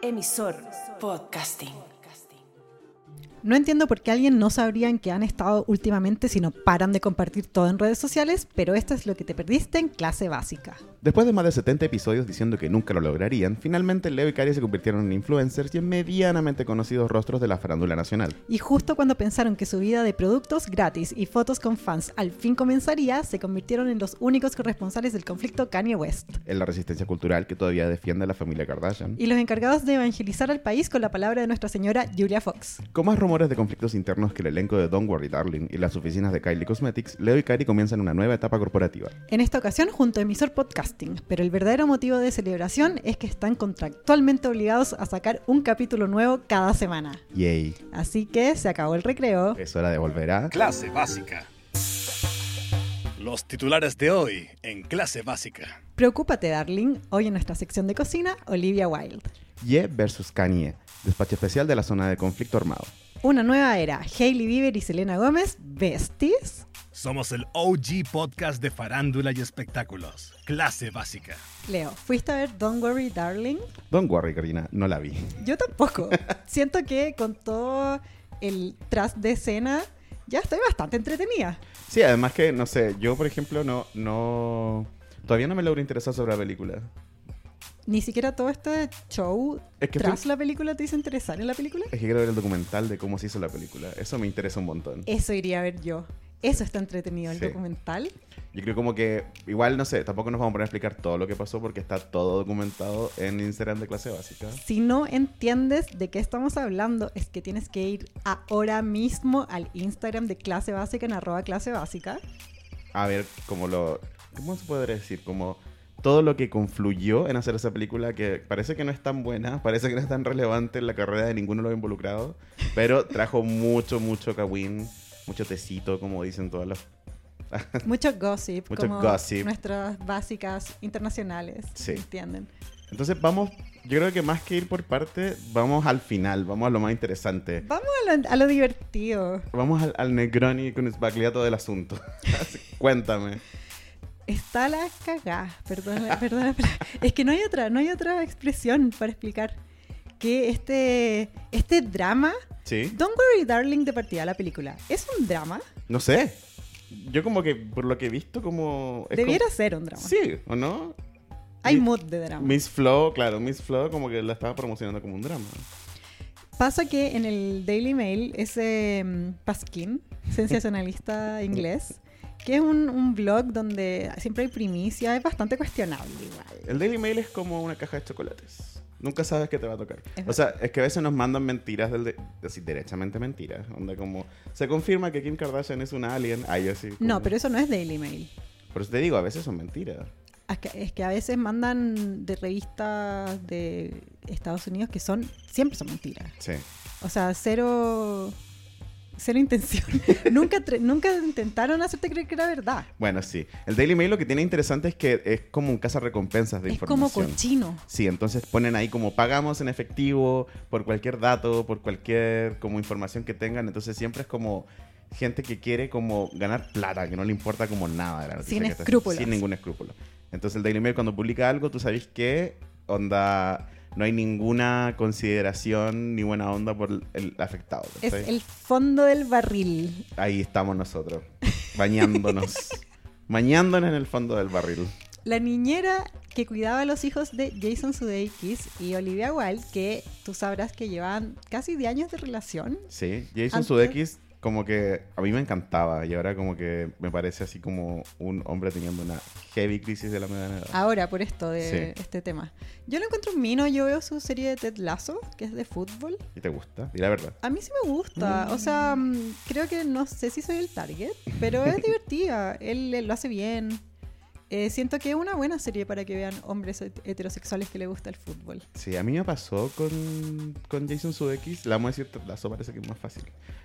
Emisor Podcasting. No entiendo por qué alguien no sabría en qué han estado últimamente si no paran de compartir todo en redes sociales, pero esto es lo que te perdiste en clase básica. Después de más de 70 episodios diciendo que nunca lo lograrían, finalmente Leo y Cari se convirtieron en influencers y en medianamente conocidos rostros de la farándula nacional. Y justo cuando pensaron que su vida de productos gratis y fotos con fans al fin comenzaría, se convirtieron en los únicos corresponsales del conflicto Kanye West. En la resistencia cultural que todavía defiende a la familia Kardashian. Y los encargados de evangelizar al país con la palabra de Nuestra Señora Julia Fox. Con más rumores de conflictos internos que el elenco de Don't Worry Darling y las oficinas de Kylie Cosmetics, Leo y Cari comienzan una nueva etapa corporativa. En esta ocasión junto a Emisor Podcasting, pero el verdadero motivo de celebración es que están contractualmente obligados a sacar un capítulo nuevo cada semana. Yay. Así que se acabó el recreo. Es hora de volver a... Clase básica. Los titulares de hoy en clase básica. Preocúpate, darling. Hoy en nuestra sección de cocina, Olivia Wilde. Ye versus Kanye, despacho especial de la zona de conflicto armado. Una nueva era. Hailey Bieber y Selena Gómez, besties. Somos el OG podcast de farándula y espectáculos. Clase básica. Leo, ¿fuiste a ver Don't Worry Darling? Don't worry, Karina, no la vi. Yo tampoco. Siento que con todo el tras de escena ya estoy bastante entretenida. Sí, además que, no sé, yo por ejemplo no, no... Todavía no me logro interesar sobre la película. Ni siquiera todo este show Es que tras fue- la película te hizo interesar en la película. Es que quiero ver el documental de cómo se hizo la película. Eso me interesa un montón. Eso iría a ver yo. Eso está entretenido, el Sí. documental. Yo creo como que, igual, no sé, tampoco nos vamos a poner a explicar todo lo que pasó porque está todo documentado en Instagram de clase básica. Si no entiendes de qué estamos hablando, es que tienes que ir ahora mismo al Instagram de clase básica en arroba clase básica. A ver, como lo... ¿Cómo se podría decir? Como todo lo que confluyó en hacer esa película que parece que no es tan buena, parece que no es tan relevante en la carrera de ninguno de los involucrados, pero trajo mucho, mucho kawin, mucho tecito, como dicen todas las... Mucho gossip, Mucho como gossip. nuestras básicas internacionales, Sí. ¿entienden? Entonces vamos, yo creo que más que ir por parte, vamos al final, vamos a lo más interesante. Vamos a lo, a lo divertido. Vamos al, al Negroni con el del asunto. Cuéntame. Está la cagá, perdona, perdona, pero es que no hay otra, no hay otra expresión para explicar que este, este drama, ¿Sí? Don't Worry Darling de partida la película, ¿es un drama? No sé. Yo como que, por lo que he visto, como... Debiera como- ser un drama. Sí, ¿o no? Hay Mi- mood de drama. Miss Flow, claro, Miss Flow como que la estaba promocionando como un drama. Pasa que en el Daily Mail, ese Pasquín, sensacionalista inglés, que es un, un blog donde siempre hay primicia, es bastante cuestionable igual. El Daily Mail es como una caja de chocolates. Nunca sabes qué te va a tocar. Es O sea, es que a veces nos mandan mentiras, del de, así, derechamente mentiras. Onda como, se confirma que Kim Kardashian es una alien. Ay, así. como- No, pero eso no es Daily Mail. Por eso te digo, a veces son mentiras. Es que, es que a veces mandan de revistas de Estados Unidos que son, siempre son mentiras. Sí. O sea, cero, cero intención. nunca, nunca intentaron hacerte creer que era verdad. Bueno, sí. El Daily Mail lo que tiene interesante es que es como un recompensas de Es como información. cochino. Sí, entonces ponen ahí como pagamos en efectivo por cualquier dato, por cualquier como información que tengan. Entonces siempre es como gente que quiere como ganar plata, que no le importa como nada de la noticia Sin que escrúpulos. Sin ningún escrúpulo. Entonces el Daily Mail cuando publica algo, tú sabes que onda no hay ninguna consideración ni buena onda por el- afectado. Es el fondo del barril. Ahí estamos nosotros, bañándonos. bañándonos en el fondo del barril. La niñera que cuidaba a los hijos de Jason Sudeikis y Olivia Wilde, que tú sabrás que llevan casi 10 años de relación. Sí, Jason Antes- Sudeikis como que a mí me encantaba y ahora como que me parece así como un hombre teniendo una heavy crisis de la mediana edad. Ahora, por esto de Sí. este tema. Yo lo encuentro un mino, yo veo su serie de Ted Lasso, que es de fútbol. ¿Y te gusta? Y la verdad. A mí sí me gusta. O sea, mm, creo que no sé si soy el target, pero es divertida. Él, él lo hace bien. Eh, siento que es una buena serie para que vean hombres het- heterosexuales que les gusta el fútbol. Sí, a mí me pasó con, con Jason Sudeikis. La vamos a decir Ted Lasso, parece que es más fácil.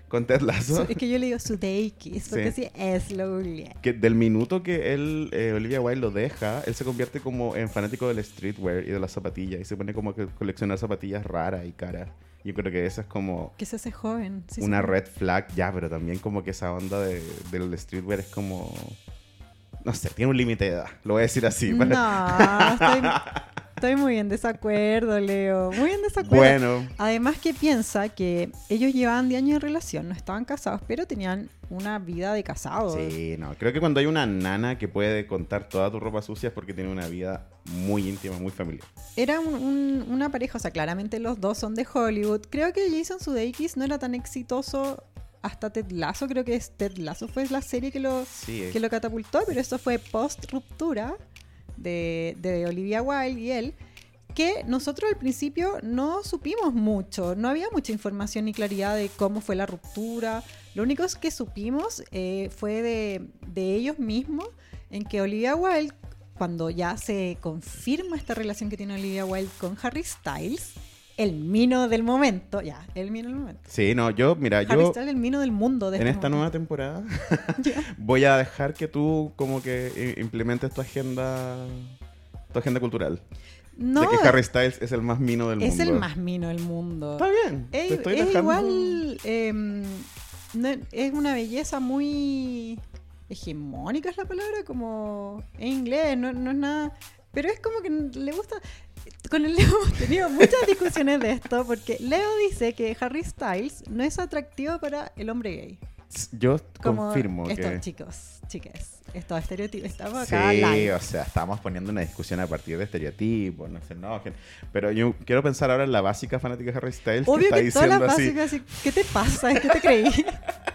Con Ted Lasso. Es que yo le digo Sudeikis, porque Sí. sí, es lo. Que del minuto que él, eh, Olivia Wilde lo deja, él se convierte como en fanático del streetwear y de las zapatillas. Y se pone como que coleccionar zapatillas raras y caras. Yo creo que esa es como Que se hace joven. sí, una sí. red flag, ya, pero también como que esa onda de, del streetwear es como... No sé, tiene un límite de edad, lo voy a decir así. No, estoy, Estoy muy en desacuerdo, Leo. Muy en desacuerdo. Bueno, Además que piensa que ellos llevaban 10 años de relación, no estaban casados, pero tenían una vida de casados. sí, no. Creo que cuando hay una nana que puede contar toda tu ropa sucia es porque tiene una vida muy íntima, muy familiar. Era un- un- una pareja, o sea, claramente los dos son de Hollywood. Creo que Jason Sudeikis no era tan exitoso hasta Ted Lasso. Creo que es Ted Lasso fue la serie que lo, Sí, que lo catapultó, pero esto fue post ruptura de, de Olivia Wilde y él. Que nosotros al principio no supimos mucho, no había mucha información ni claridad de cómo fue la ruptura. Lo único que supimos eh, fue de, de ellos mismos, en que Olivia Wilde, cuando ya se confirma esta relación que tiene Olivia Wilde con Harry Styles, el mino del momento, ya, el mino del momento. Sí, no, yo, mira, Harry yo Styles, el mino del mundo. De en este esta nueva temporada voy a dejar que tú como que implementes tu agenda tu agenda cultural. No, de que Harry Styles es el más mino del es mundo. el más mino del mundo. Está bien. Es, te estoy es dejando- igual, no- es una belleza muy hegemónica es la palabra, como en inglés, no, no es nada, pero es como que le gusta. Con el Leo hemos tenido muchas discusiones de esto, porque Leo dice que Harry Styles no es atractivo para el hombre gay. Yo Como confirmo estos que... chicos, chicas, estos estereotipos. Estamos Sí, acá live. o sea, estamos poniendo una discusión a partir de estereotipos, no se enojen. Pero yo quiero pensar ahora en la básica fanática de Harry Styles Obvio que que, está todas las diciendo así, básicas, ¿qué te pasa? ¿Qué te creí?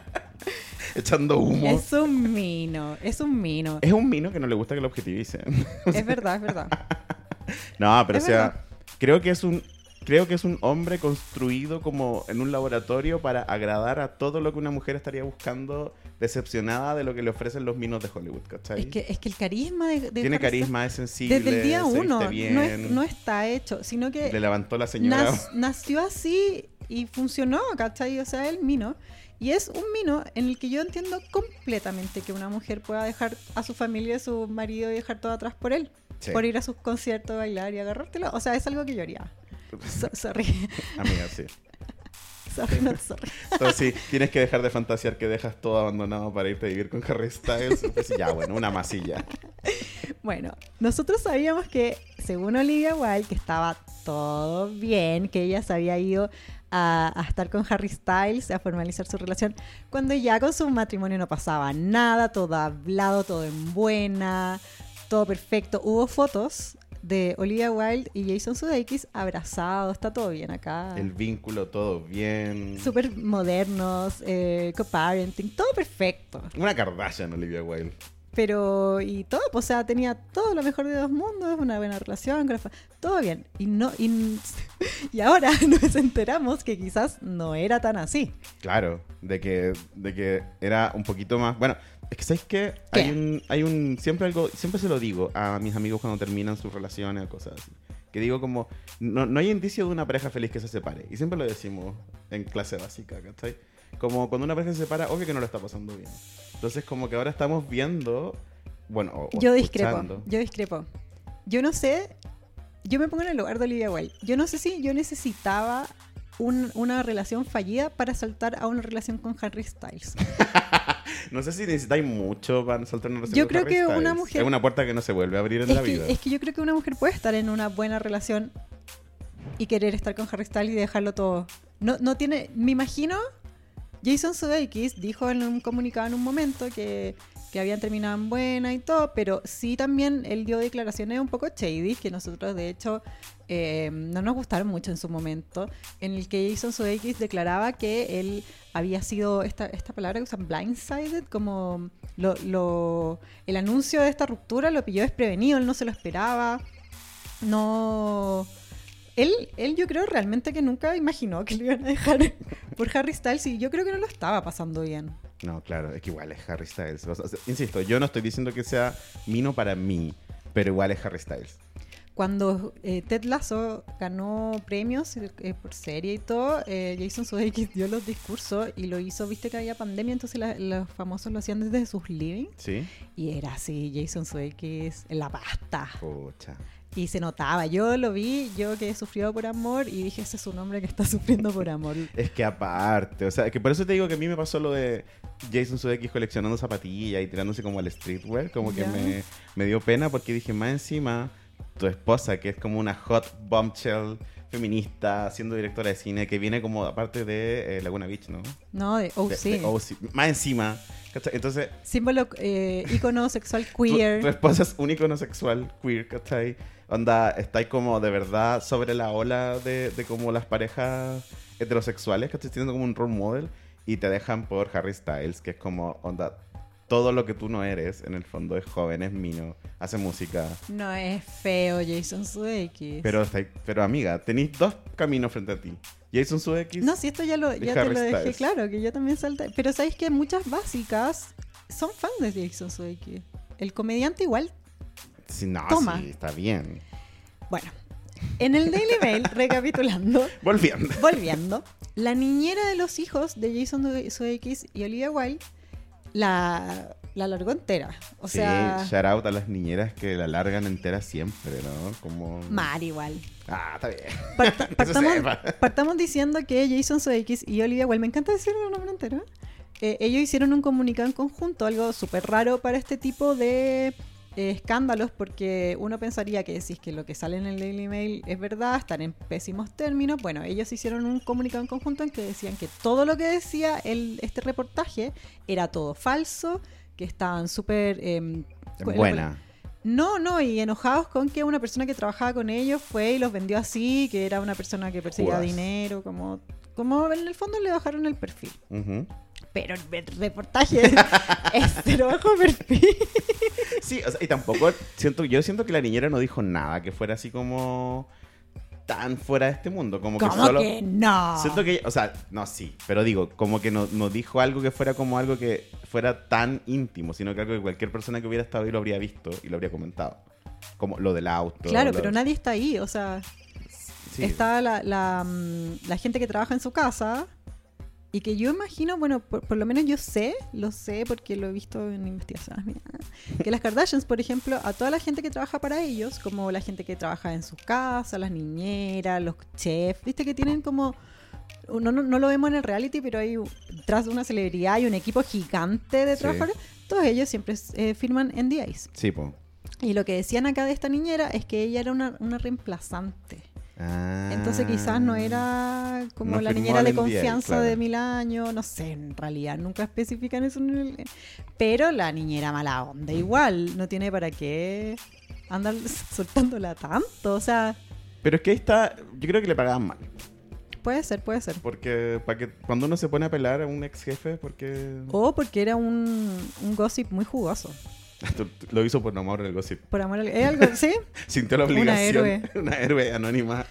echando humo. Es... es un mino, es un mino. un mino que no le gusta que lo objetivicen. Es verdad, es verdad. no, pero Es o sea, verdad. creo que es un creo que es un hombre construido como en un laboratorio para agradar a todo lo que una mujer estaría buscando, decepcionada de lo que le ofrecen los minos de Hollywood, ¿cachai? Es que, es que el carisma de, de Tiene carisma, es sensible, desde el día uno bien, no, es- no está hecho, sino que le levantó la señora. nas- nació así y funcionó, ¿cachai? O sea, el mino. Y es un mino en el que yo entiendo completamente que una mujer pueda dejar a su familia, a su marido y dejar todo atrás por él. Sí. Por ir a sus conciertos, bailar y agarrártelo. O sea, es algo que yo haría. So- sorry, Amiga, sí. sorry, not sorry. Entonces sí, tienes que dejar de fantasear que dejas todo abandonado para irte a vivir con Harry Styles. Pues ya, bueno, una masilla. Bueno, nosotros sabíamos que, según Olivia Wilde, que estaba todo bien, que ella se había ido a, a estar con Harry Styles, a formalizar su relación, cuando ya con su matrimonio no pasaba nada, todo hablado, todo en buena, todo perfecto. Hubo fotos de Olivia Wilde y Jason Sudeikis abrazados, está todo bien acá. El vínculo, todo bien. Súper modernos, eh, co-parenting, todo perfecto. Una Kardashian, Olivia Wilde. Pero, y todo, pues, o sea, tenía todo lo mejor de dos mundos, una buena relación, todo bien. Y no y, y ahora nos enteramos que quizás no era tan así. Claro, de que, de que era un poquito más. Bueno, es que sabes que hay un, hay un. Siempre algo, siempre se lo digo a mis amigos cuando terminan sus relaciones o cosas así. Que digo como, no, no hay indicio de una pareja feliz que se separe. Y siempre lo decimos en clase básica, ¿cachai? Como cuando una pareja se separa, obvio que no lo está pasando bien. Entonces como que ahora estamos viendo, bueno, o, Yo discrepo, escuchando. yo discrepo. Yo no sé, yo me pongo en el lugar de Olivia Wilde. Yo no sé si yo necesitaba un- una relación fallida para saltar a una relación con Harry Styles. No sé si necesitáis mucho para soltar una relación Yo con creo Harry que una Styles. mujer- Es una puerta que no se vuelve a abrir en Es la que, vida. es que yo creo que una mujer puede estar en una buena relación y querer estar con Harry Styles y dejarlo todo. No, no tiene, me imagino, Jason Sudeikis dijo en un comunicado en un momento que, que habían terminado en buena y todo, pero sí también él dio declaraciones un poco shady, que nosotros de hecho eh, no nos gustaron mucho en su momento, en el que Jason Sudeikis declaraba que él había sido, esta, esta palabra que usan, blindsided, como lo, lo- el anuncio de esta ruptura lo pilló desprevenido, él no se lo esperaba, no... Él, él yo creo realmente que nunca imaginó que lo iban a dejar por Harry Styles y yo creo que no lo estaba pasando bien. No, claro, es que igual es Harry Styles. O sea, insisto, yo no estoy diciendo que sea mino para mí, pero igual es Harry Styles. Cuando eh, Ted Lasso ganó premios eh, por serie y todo, eh, Jason Sudeikis dio los discursos y lo hizo, viste que había pandemia, entonces la- los famosos lo hacían desde sus living ¿Sí? y era así, Jason Sudeikis en la pasta Pucha. Y se notaba, yo lo vi, yo que he sufrido por amor y dije, ese es un hombre que está sufriendo por amor. Es que aparte, o sea, que por eso te digo que a mí me pasó lo de Jason Sudeikis coleccionando zapatillas y tirándose como al streetwear, como que me, me dio pena porque dije, más encima tu esposa, que es como una hot bombshell feminista, siendo directora de cine, que viene como aparte de eh, Laguna Beach, ¿no? No, de oh, De- de OC. Más encima. ¿cachai? Entonces, Símbolo, eh, ícono sexual queer. tu esposa es un icono sexual queer, ¿cachai? Onda, estáis como de verdad sobre la ola de, de como las parejas heterosexuales, ¿cachai? Siendo como un role model y te dejan por Harry Styles, que es como, onda, todo lo que tú no eres, en el fondo es joven, es mino, hace música. No es feo Jason Sudeikis. Pero, pero amiga, tenéis dos caminos frente a ti. Jason Sudeikis. No, si esto ya, lo, ya te lo dejé Styles. claro, que yo también salté. Pero sabéis que muchas básicas son fans de Jason Sudeikis. El comediante igual. Sí, no, Toma. sí, está bien. Bueno, en el Daily Mail, recapitulando, Volviendo. volviendo, la niñera de los hijos de Jason Sudeikis y Olivia Wilde la, la largó entera. O sea, sí, shout out a las niñeras que la largan entera siempre, ¿no? Como... mar igual. Ah, está bien. Parta- partamos, partamos diciendo que Jason Sudeikis y Olivia Wilde, me encanta decir el nombre entero, eh, ellos hicieron un comunicado en conjunto, algo súper raro para este tipo de eh, escándalos, porque uno pensaría que es que lo que sale en el Daily Mail es verdad, están en pésimos términos. Bueno, ellos hicieron un comunicado en conjunto en que decían que todo lo que decía el, este reportaje era todo falso, que estaban súper... em, cu- Buena. no, no, y enojados con que una persona que trabajaba con ellos fue y los vendió así, que era una persona que perseguía Judas. dinero, como, como en el fondo le bajaron el perfil. Ujú. Pero el re- reportaje es cero bajo perfil. Sí, o sea, y tampoco siento, yo siento que la niñera no dijo nada que fuera así como tan fuera de este mundo, como que ¿Cómo solo que no? siento que, o sea, no sí, pero digo, como que no, no dijo algo que fuera como algo que fuera tan íntimo, sino que algo que cualquier persona que hubiera estado ahí lo habría visto y lo habría comentado. Como lo del auto. Claro, pero nadie está ahí, o sea, sí. está la, la, mm, la gente que trabaja en su casa y que yo imagino, bueno, por, por lo menos yo sé, lo sé porque lo he visto en investigaciones que las Kardashians, por ejemplo, a toda la gente que trabaja para ellos, como la gente que trabaja en su casa, las niñeras, los chefs, viste que tienen como... No, no, no lo vemos en el reality, pero hay tras de una celebridad y un equipo gigante de Sí. trabajadores. Todos ellos siempre eh, firman NDAs. Sí, po. Y lo que decían acá de esta niñera es que ella era una, una reemplazante. Ah. Entonces quizás no era como No la niñera de confianza claro. de mil años, no sé, en realidad nunca especifican eso. en el- Pero la niñera mala onda igual, no tiene para qué andar soltándola tanto, o sea, Pero es que ahí está, yo creo que le pagaban mal. puede ser, puede ser. Porque para que cuando uno se pone a pelar a un ex jefe, porque O porque era un, un gossip muy jugoso. lo hizo por amor el gossip. Por amor al... ¿Es algo, sí? Sintió la Una obligación. héroe. Una héroe anónima.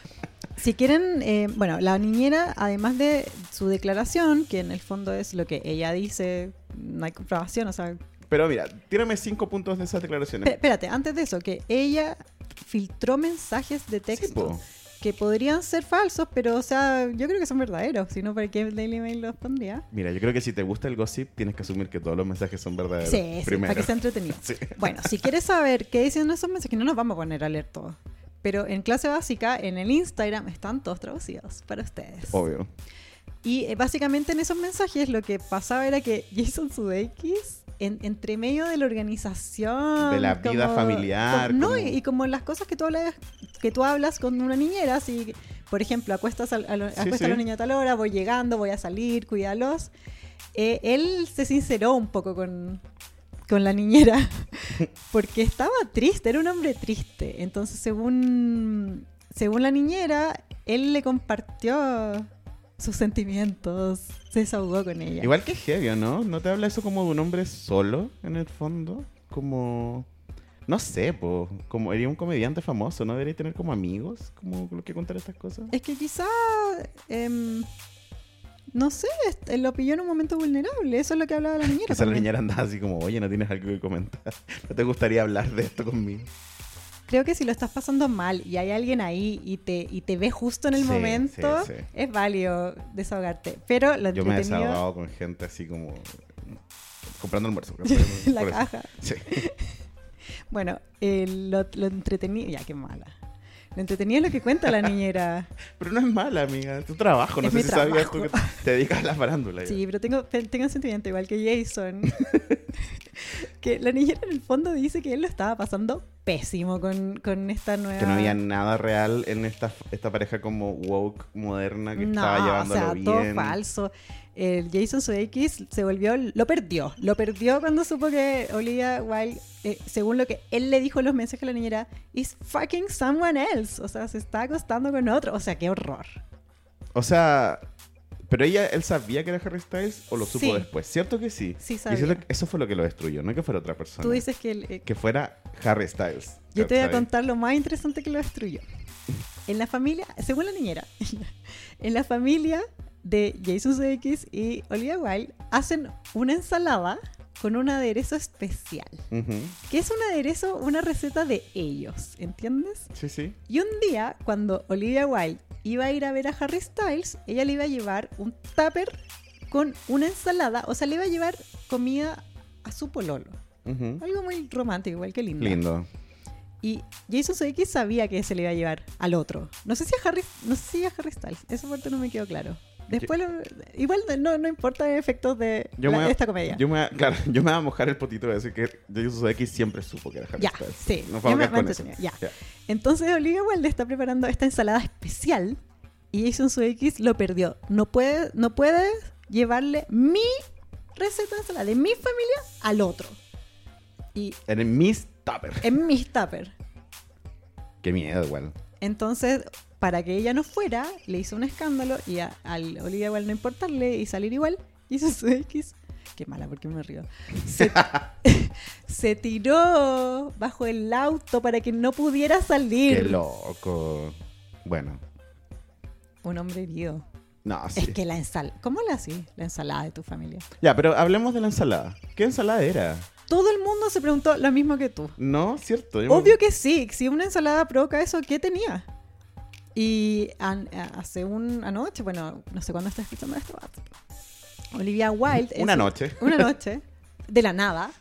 Si quieren, eh, bueno, la niñera, además de su declaración, que en el fondo es lo que ella dice, no hay comprobación, o sea, Pero mira, tírame cinco puntos de esas declaraciones. Espérate, antes de eso, que ella filtró mensajes de Sí, texto po. Que podrían ser falsos, pero, o sea, yo creo que son verdaderos, si no, ¿para qué el Daily Mail los pondría? Mira, yo creo que si te gusta el gossip, tienes que asumir que todos los mensajes son verdaderos. Sí, sí, para que sea entretenido. Sí. Bueno, si quieres saber qué dicen esos mensajes, no nos vamos a poner a leer todos. Pero en clase básica, en el Instagram, están todos traducidos para ustedes. Obvio. Y eh, básicamente en esos mensajes lo que pasaba era que Jason Sudeikis, en, entre medio de la organización... De la vida familiar, como- no, como- y, y como las cosas que tú hablas, que tú hablas con una niñera, así, por ejemplo, acuestas a, a, lo- Sí, acuesta a los niños a tal hora, voy llegando, voy a salir, cuídalos. Eh, él se sinceró un poco con, con la niñera, porque estaba triste, era un hombre triste. Entonces, según, según la niñera, él le compartió sus sentimientos, se desahogó con ella. Igual que heavy, ¿no? ¿No te habla eso como de un hombre solo, en el fondo? Como... No sé, po. Como eres un comediante famoso, ¿no? Debería tener como amigos, como lo que contar estas cosas. Es que quizá, em, no sé, lo pilló en un momento vulnerable. Eso es lo que hablaba la niñera. Quizá la niñera andaba así como, oye, ¿no tienes algo que comentar? ¿No te gustaría hablar de esto conmigo? Creo que si lo estás pasando mal y hay alguien ahí y te, y te ve justo en el Sí, momento, sí, sí. es válido desahogarte. Pero lo Yo me he desahogado con gente así como... Comprando almuerzo. la caja. Sí. Bueno, eh, lo, lo entretenido, ya qué mala. Lo entretenido es lo que cuenta la niñera. Pero no es mala, amiga. Es tu trabajo. No Es sé mi si sabías tú trabajo. que te dedicas a la farándula. ya. Sí, pero tengo, tengo un sentimiento igual que Jason. que la niñera en el fondo dice que él lo estaba pasando pésimo con, con esta nueva... Que no había nada real en esta, esta pareja como woke moderna que No, estaba o llevándolo sea, bien. todo falso. El Jason Sudeikis se volvió, lo perdió, lo perdió cuando supo que Olivia Wilde, eh, según lo que él le dijo en los mensajes a la niñera, is fucking someone else, o sea, se está acostando con otro, o sea, qué horror. O sea, pero ella, él sabía que era Harry Styles o lo supo Sí. después. ¿Cierto que sí? Sí sabía. eso fue lo que lo destruyó, no que fuera otra persona. Tú dices que, el, eh, Que fuera Harry Styles. yo te voy a contar lo más interesante que lo destruyó. En la familia, según la niñera, en la familia de Jason Sudeikis y Olivia Wilde hacen una ensalada con un aderezo especial. Que es un aderezo, una receta de ellos, ¿entiendes? Sí, sí. Y un día, cuando Olivia Wilde iba a ir a ver a Harry Styles, ella le iba a llevar un tupper con una ensalada, o sea, le iba a llevar comida a su pololo. Algo muy romántico, igual que lindo. Lindo. Y Jason Sudeikis sabía que se le iba a llevar al otro. No sé si a Harry, no sé si a Harry Styles, esa parte no me quedó claro. Después, lo- igual no, no importa el efectos de Yo la- me esta comedia. Yo me, voy a- claro, yo me voy a mojar el potito de decir que Jason X siempre supo que era Harry Ya, Styles. sí, No vamos a con eso. ya. Entonces Olivia Wilde está preparando esta ensalada especial y Jason Sudeikis lo perdió. No puede, no puede llevarle mi receta de ensalada de mi familia al otro. Y En el Miss Tupper. en mis tupper. Qué miedo, igual. Entonces, para que ella no fuera, le hizo un escándalo y a, al Olivia Wilde no importarle y salir igual, Jason Sudeikis, qué mala porque me río, se, se tiró bajo el auto para que no pudiera salir. Qué loco. Bueno, Un hombre herido. no, sí. Es que la ensalada. ¿Cómo la así? La ensalada de tu familia. Ya, pero hablemos de la ensalada. ¿Qué ensalada era? Todo el mundo se preguntó lo mismo que tú. No, cierto. me- Obvio que sí. Si una ensalada provoca eso, ¿qué tenía? Y an- hace un anoche, bueno, no sé cuándo estás escuchando esto. Olivia Wilde. Una noche. Una noche, de la nada,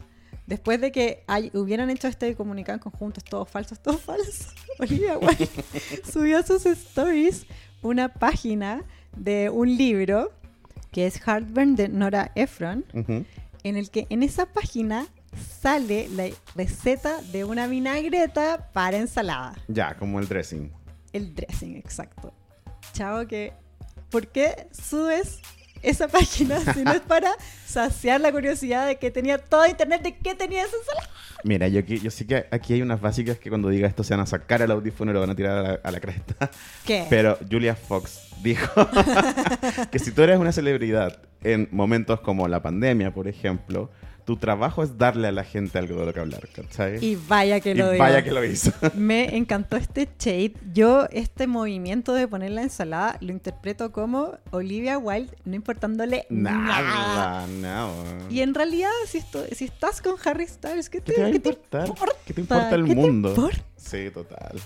después de que hay- hubieran hecho este comunicado en conjunto, es todo falso, es todo falso. Olivia Wilde subió a sus stories una página de un libro que es Heartburn de Nora Ephron, en el que en esa página sale la receta de una vinagreta para ensalada. Ya, como el dressing. El dressing, exacto. Chao, que. ¿Por qué subes esa página si no es para saciar la curiosidad de que tenía todo internet de qué tenía esa ensalada? Mira, yo, yo sé que aquí hay unas básicas que cuando diga esto se van a sacar el audífono y lo van a tirar a la, a la cresta. ¿Qué? Pero Julia Fox dijo que si tú eres una celebridad en momentos como la pandemia, por ejemplo, tu trabajo es darle a la gente algo de lo que hablar, ¿cachai? y vaya que Y lo digo. vaya que lo hizo. Me encantó este shade. Yo, este movimiento de poner la ensalada, lo interpreto como Olivia Wilde, no importándole nada. Nada, no. Y en realidad, si, esto- si estás con Harry Styles, ¿qué te, ¿Qué te va a qué te importa? ¿Qué te importa el ¿Qué te mundo? importa? Sí, total.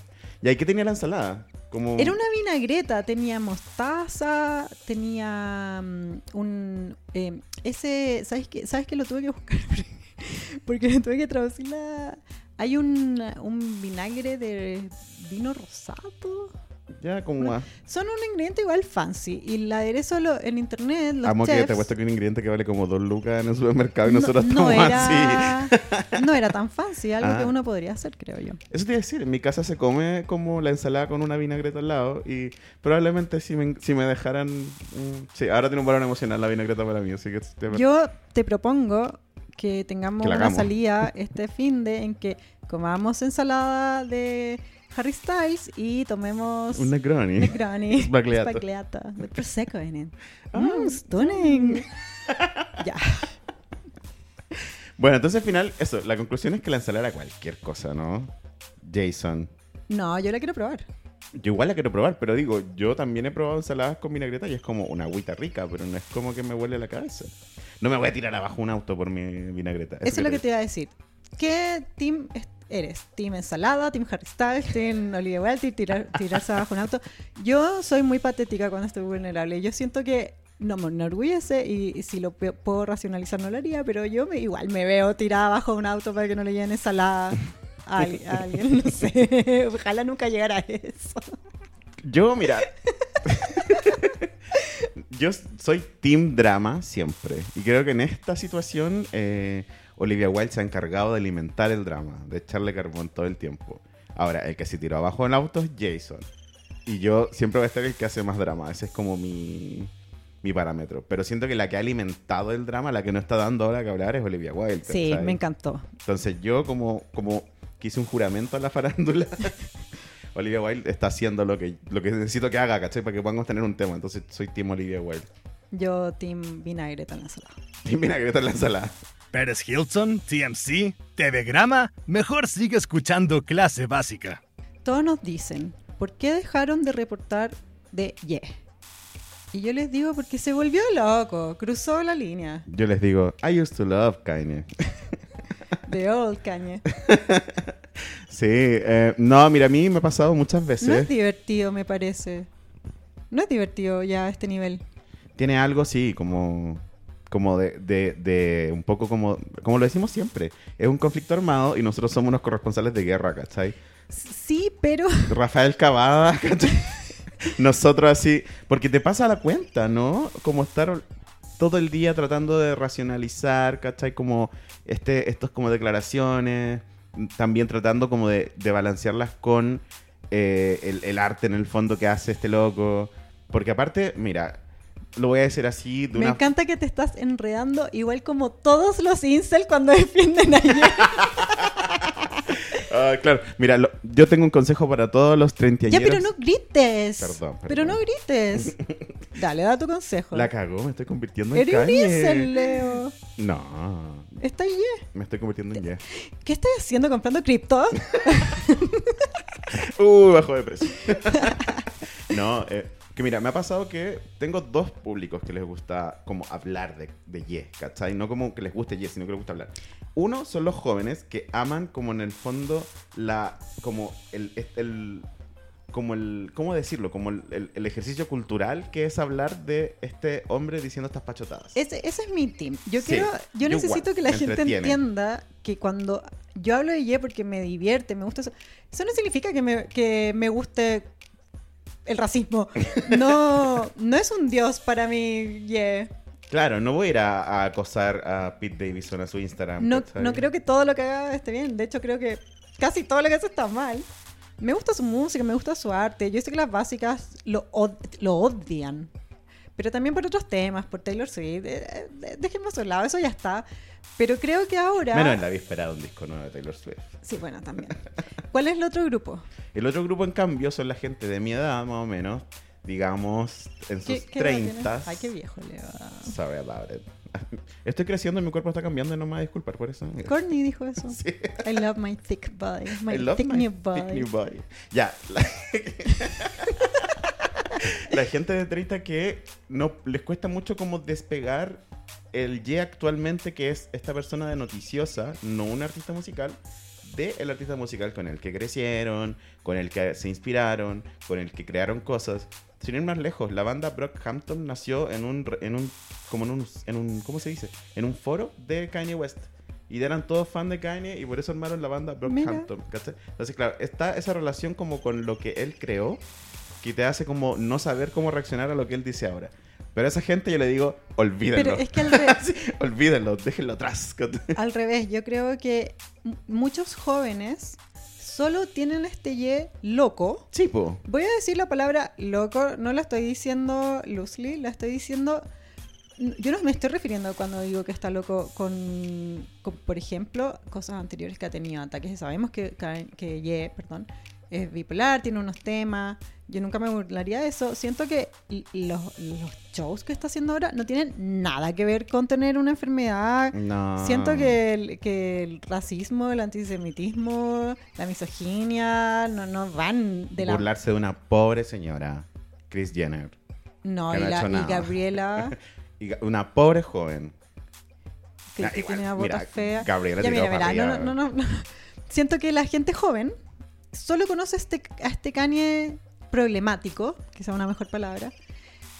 ¿Y ahí qué tenía la ensalada? Era una vinagreta, tenía mostaza, tenía mm, un... eh, ese, ¿sabes qué? ¿Sabes que lo tuve que buscar? Porque tuve que traducir la... Hay un, un vinagre de vino rosado. Ya, como... a- Son un ingrediente igual fancy. Y el aderezo lo- en internet, los Amo que chefs, te apuesto que un ingrediente que vale como dos lucas en el supermercado y nosotros no, no estamos así. no era tan fancy, algo Ah. que uno podría hacer, creo yo. Eso te iba a decir, en mi casa se come como la ensalada con una vinagreta al lado y probablemente si me, si me dejaran... mm, sí, ahora tiene un valor emocional la vinagreta para mí, así que... te- Yo te propongo que tengamos Que la una salida este fin de en que comamos ensalada de Harry Styles y tomemos Un Negroni. Negroni, Sbagliato. Sbagliata, de prosecco en it. Ah. Mm, stunning. ya. Bueno, entonces al final, eso, la conclusión es que la ensalada era cualquier cosa, ¿no? Jason. No, yo la quiero probar. Yo igual la quiero probar, pero digo, yo también he probado ensaladas con vinagreta y es como una agüita rica, pero no es como que me huele la cabeza. No me voy a tirar abajo un auto por mi vinagreta. Eso es lo que te iba a decir. ¿Qué team eres? ¿Team ensalada? ¿Team Harry Styles? ¿Team Olivia Wilde? ¿Team tirar, tirarse abajo un auto? Yo soy muy patética cuando estoy vulnerable. Yo siento que no me enorgullece y, y si lo puedo racionalizar no lo haría, pero yo igual me veo tirada abajo un auto para que no le lleven ensalada a, al- a alguien, no sé. Ojalá nunca llegara a eso. Yo, mira. yo soy team drama siempre. Y creo que en esta situación eh, Olivia Wilde se ha encargado de alimentar el drama, de echarle carbón todo el tiempo. Ahora, el que se tiró abajo en auto es Jason. Y yo siempre voy a estar el que hace más drama. Ese es como mi, mi parámetro. Pero siento que la que ha alimentado el drama, la que no está dando ahora que hablar, es Olivia Wilde. Sí, me encantó. Entonces yo como, como que hice un juramento a la farándula, Olivia Wilde está haciendo lo que, lo que necesito que haga, ¿cachai? Para que podamos tener un tema. Entonces soy Team Olivia Wilde. Yo, Team Vinagreta en la sala. Que está en la ensalada. Pérez Hilton, TMC, TV Grama, mejor sigue escuchando clase básica. Todos nos dicen, ¿por qué dejaron de reportar de Ye? Y yo les digo, porque se volvió loco, cruzó la línea Yo les digo, I used to love Kanye. de Old Kanye. Sí, eh, no, mira, a mí me ha pasado muchas No veces. es divertido, me parece. No es divertido ya a este nivel. Tiene algo, sí, como, como de, de, de un poco como, como lo decimos siempre. Es un conflicto armado y nosotros somos unos corresponsales de guerra, ¿cachai? Sí, pero Rafael Cavada, ¿cachai? Nosotros así, porque te pasa la cuenta, ¿no? Como estar todo el día tratando de racionalizar, ¿cachai? Como este, estos como declaraciones, también tratando como de, de balancearlas con eh, el, el arte en el fondo que hace este loco. Porque aparte, mira, lo voy a decir así de me una encanta que te estás enredando igual como todos los incel cuando defienden a. Ah, claro, mira, lo- yo tengo un consejo para todos los 30 Ya, pero no grites. Perdón, Pero perdón. no grites. Dale, da tu consejo. La cagó, me estoy convirtiendo en Eres un Kanye. incel, Leo. No, Está Ye. me estoy convirtiendo en Ye. ¿Qué estás haciendo comprando cripto? Uh, bajo de precio. no, eh, que mira, me ha pasado que tengo dos públicos que les gusta como hablar de, de Ye, ¿cachai? No como que les guste Ye, sino que les gusta hablar. Uno son los jóvenes que aman como en el fondo la, como el, el como el, ¿cómo decirlo? Como el, el- el ejercicio cultural que es hablar de este hombre diciendo estas pachotadas. Ese, ese es mi team. Yo quiero, yo yo necesito que la gente entretiene. entienda que cuando yo hablo de Ye porque me divierte, me gusta eso, eso no significa que me, que me guste el racismo. No, no es un dios para mí, Ye. Claro, no voy a ir a, a acosar a Pete Davidson a su Instagram. No, no creo que todo lo que haga esté bien. De hecho, creo que casi todo lo que hace está mal. Me gusta su música, me gusta su arte. Yo sé que las básicas lo, od- lo odian. Pero también por otros temas, por Taylor Swift. eh, eh, Déjenme a su lado, eso ya está. Pero creo que ahora... Menos en la víspera de un disco nuevo de Taylor Swift. Sí, bueno, también. ¿Cuál es el otro grupo? El otro grupo, en cambio, son la gente de mi edad, más o menos, digamos, en sus. 30. Ay, qué viejo, Leo. Sorry about it. Estoy creciendo y mi cuerpo está cambiando y no me va a disculpar por eso. Courtney dijo eso. Sí. I love my thick body. My I love thick my new thick body. new body. Ya. La, la gente de 30 que no les cuesta mucho como despegar el ye actualmente, que es esta persona de noticiosa, no un artista musical, de el artista musical con el que crecieron, con el que se inspiraron, con el que crearon cosas. Sin ir más lejos, la banda Brockhampton nació en un, en un, como en un, en un, ¿cómo se dice? En un foro de Kanye West. Y eran todos fan de Kanye y por eso armaron la banda Brockhampton. Entonces, claro, está esa relación como con lo que él creó, que te hace como no saber cómo reaccionar a lo que él dice ahora. Pero a esa gente yo le digo, olvídenlo. Pero es que al revés, olvídenlo, déjenlo atrás. Al revés, yo creo que muchos jóvenes solo tienen este ye loco. Sí, po. Voy a decir la palabra loco, no la estoy diciendo loosely, la estoy diciendo... Yo no me estoy refiriendo cuando digo que está loco con, con, por ejemplo, cosas anteriores que ha tenido ataques. Sabemos que, que Ye, perdón, es bipolar, tiene unos temas. Yo nunca me burlaría de eso. Siento que los, los shows que está haciendo ahora no tienen nada que ver con tener una enfermedad No. Siento que el, que el racismo, el antisemitismo, la misoginia no, no van de la... Burlarse de una pobre señora, Chris Jenner. No, y, no la, y. Gabriela, Y una pobre joven. que, Ah, que igual, tiene una mira, bota fea. Gabriela Ya, mira, mira, no, no, no. Siento que la gente joven solo conoce este, a este Kanye problemático, sea una mejor palabra,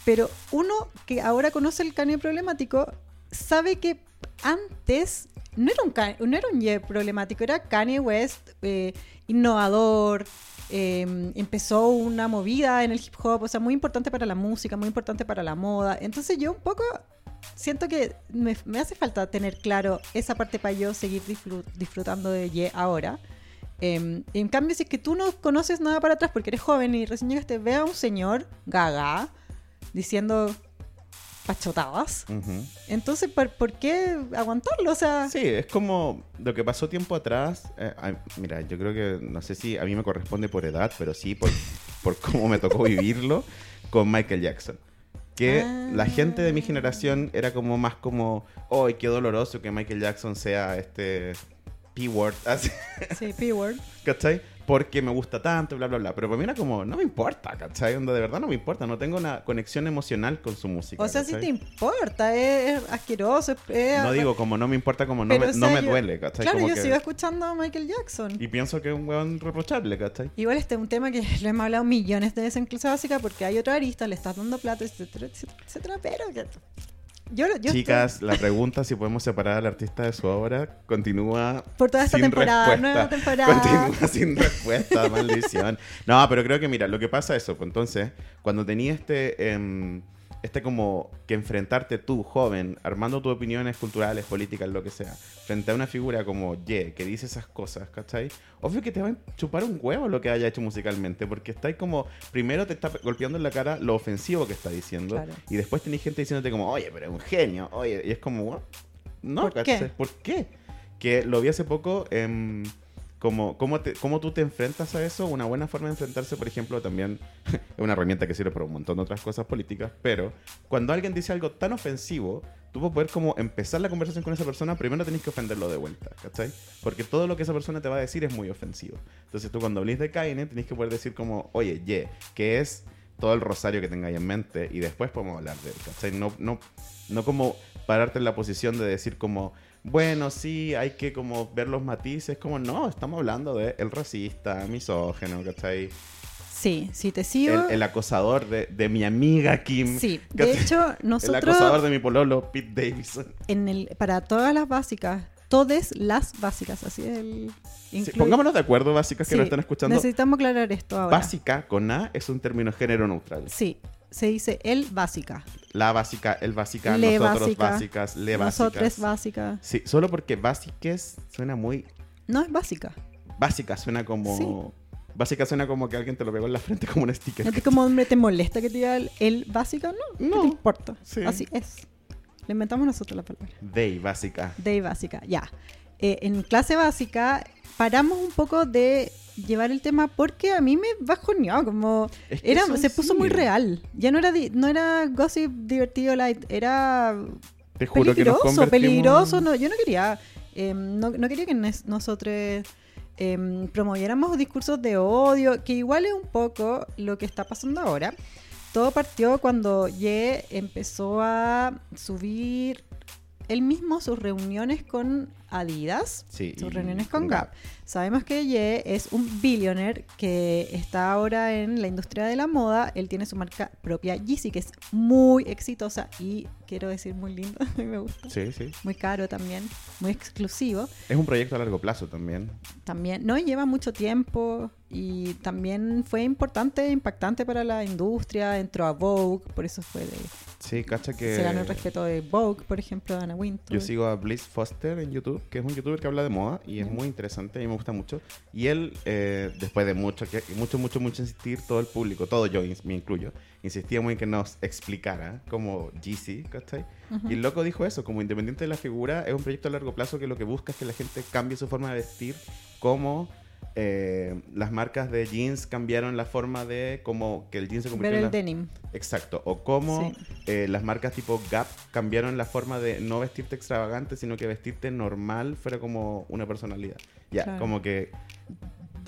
pero uno que ahora conoce el Kanye problemático sabe que antes no era un, no era un Ye problemático, era Kanye West eh, innovador. eh, empezó una movida en el hip hop, o sea, muy importante para la música, muy importante para la moda. Entonces yo un poco siento que me, hace falta tener claro esa parte para yo seguir disfru- disfrutando de Ye ahora. Eh, en cambio, si es que tú no conoces nada para atrás porque eres joven y recién llegaste, ve a un señor gaga diciendo pachotadas. Entonces, ¿por, por qué aguantarlo? O sea, Sí, es como lo que pasó tiempo atrás. eh, ay, mira, yo creo que no sé si a mí me corresponde por edad, pero sí por, por cómo me tocó vivirlo con Michael Jackson. Que Ah. la gente de mi generación era como más como, ¡ay, qué doloroso que Michael Jackson sea este P-word! así, sí, P-word. ¿Cachai? Porque me gusta tanto, bla, bla, bla. Pero para mí era como, no me importa, ¿cachai? Onda, de verdad no me importa, no tengo una conexión emocional con su música. O sea, sí ¿cachai? te importa, es, es asqueroso. es- No digo como no me importa, como no pero, me, o no sea, me yo- duele, ¿cachai? Claro, Como yo que- sigo escuchando a Michael Jackson. Y pienso que es un weón reprochable, ¿cachai? Igual este es un tema que lo hemos hablado millones de veces en clase básica porque hay otra arista, le estás dando plata, etcétera, etcétera, etcétera, pero. Yo, yo Chicas, la pregunta si podemos separar al artista de su obra continúa Por toda esta sin temporada, respuesta. nueva temporada. Continúa sin respuesta, maldición. No, pero creo que mira, lo que pasa es eso, pues entonces, cuando tenía este em, este como que enfrentarte tú, joven, armando tus opiniones culturales, políticas, lo que sea, frente a una figura como Ye, que dice esas cosas, ¿cachai? Obvio que te va a chupar un huevo lo que haya hecho musicalmente, porque está ahí como, primero te está golpeando en la cara lo ofensivo que está diciendo, Claro. y después tenés gente diciéndote como, oye, pero es un genio, oye, y es como, "What? no, ¿Por ¿cachai? qué? ¿Por qué? Que lo vi hace poco, em, como, cómo, te- cómo tú te enfrentas a eso, una buena forma de enfrentarse, por ejemplo, también es una herramienta que sirve para un montón de otras cosas políticas, pero cuando alguien dice algo tan ofensivo, tú para poder como empezar la conversación con esa persona, primero tenés que ofenderlo de vuelta, ¿cachai? Porque todo lo que esa persona te va a decir es muy ofensivo. Entonces tú cuando hablís de Kaine, tenés que poder decir como, oye, ye, que es todo el rosario que tengáis en mente y después podemos hablar de él, ¿cachai? No, no, no como pararte en la posición de decir como, bueno, sí, hay que como ver los matices, como no, estamos hablando de el racista, misógeno, ¿cachai? Sí, si te sigo... El, el acosador de, de mi amiga Kim. Sí, de hecho, El nosotros acosador de mi pololo, Pete Davidson. en el, para todas las básicas, todas las básicas, así el... Sí, pongámonos de acuerdo, básicas que Sí, nos están escuchando. Necesitamos aclarar esto ahora. Básica con A es un término género neutral. Sí, se dice el básica. La básica, el básica, Le nosotros básica, básicas, le Nosotros básicas. básica. Sí, solo porque básicas suena muy No es básica. básica, suena como básica suena como que alguien te lo pegó en la frente como un sticker. ¿No te, como hombre te molesta que te diga el, el básica? No, no te importa. sí. Así es. Le inventamos nosotros la palabra. They, básica. De básica, ya. Eh, en clase básica paramos un poco de llevar el tema porque a mí me bajoneó, como Es que era, se puso muy real. Ya no era no era gossip divertido light, era Te juro que nos peligroso, convertimos... peligroso. No, yo no quería, eh, no, no quería que nosotros eh, promoviéramos discursos de odio, que igual es un poco lo que está pasando ahora. Todo partió cuando Ye empezó a subir él mismo sus reuniones con Adidas, Sí, sus reuniones con Gap. Sabemos que Ye es un billionaire que está ahora en la industria de la moda. Él tiene su marca propia Yeezy, que es muy exitosa y quiero decir muy. A mí me gusta. Sí, sí. Muy caro también, muy exclusivo. Es un proyecto a largo plazo también. También, no, lleva mucho tiempo y también fue importante, impactante para la industria. Entró a Vogue, por eso fue de, Sí, cacha que... se ganó el respeto de Vogue, por ejemplo, de Anna Wintour. Yo sigo a Bliss Foster en YouTube, que es un youtuber que habla de moda y es muy interesante, a mí me gusta mucho. Y él, eh, después de mucho, que, mucho, mucho, mucho insistir, todo el público, todo yo me incluyo, insistía muy en que nos explicara como GC, ¿cachai? Ujú. Y el loco dijo eso, como independiente de la figura, es un proyecto a largo plazo que lo que busca es que la gente cambie su forma de vestir, como eh, las marcas de jeans cambiaron la forma de como que el jeans se convirtió en el la- denim. Exacto. O cómo Sí. eh, las marcas tipo Gap cambiaron la forma de no vestirte extravagante, sino que vestirte normal fuera como una personalidad. Ya, Claro. como que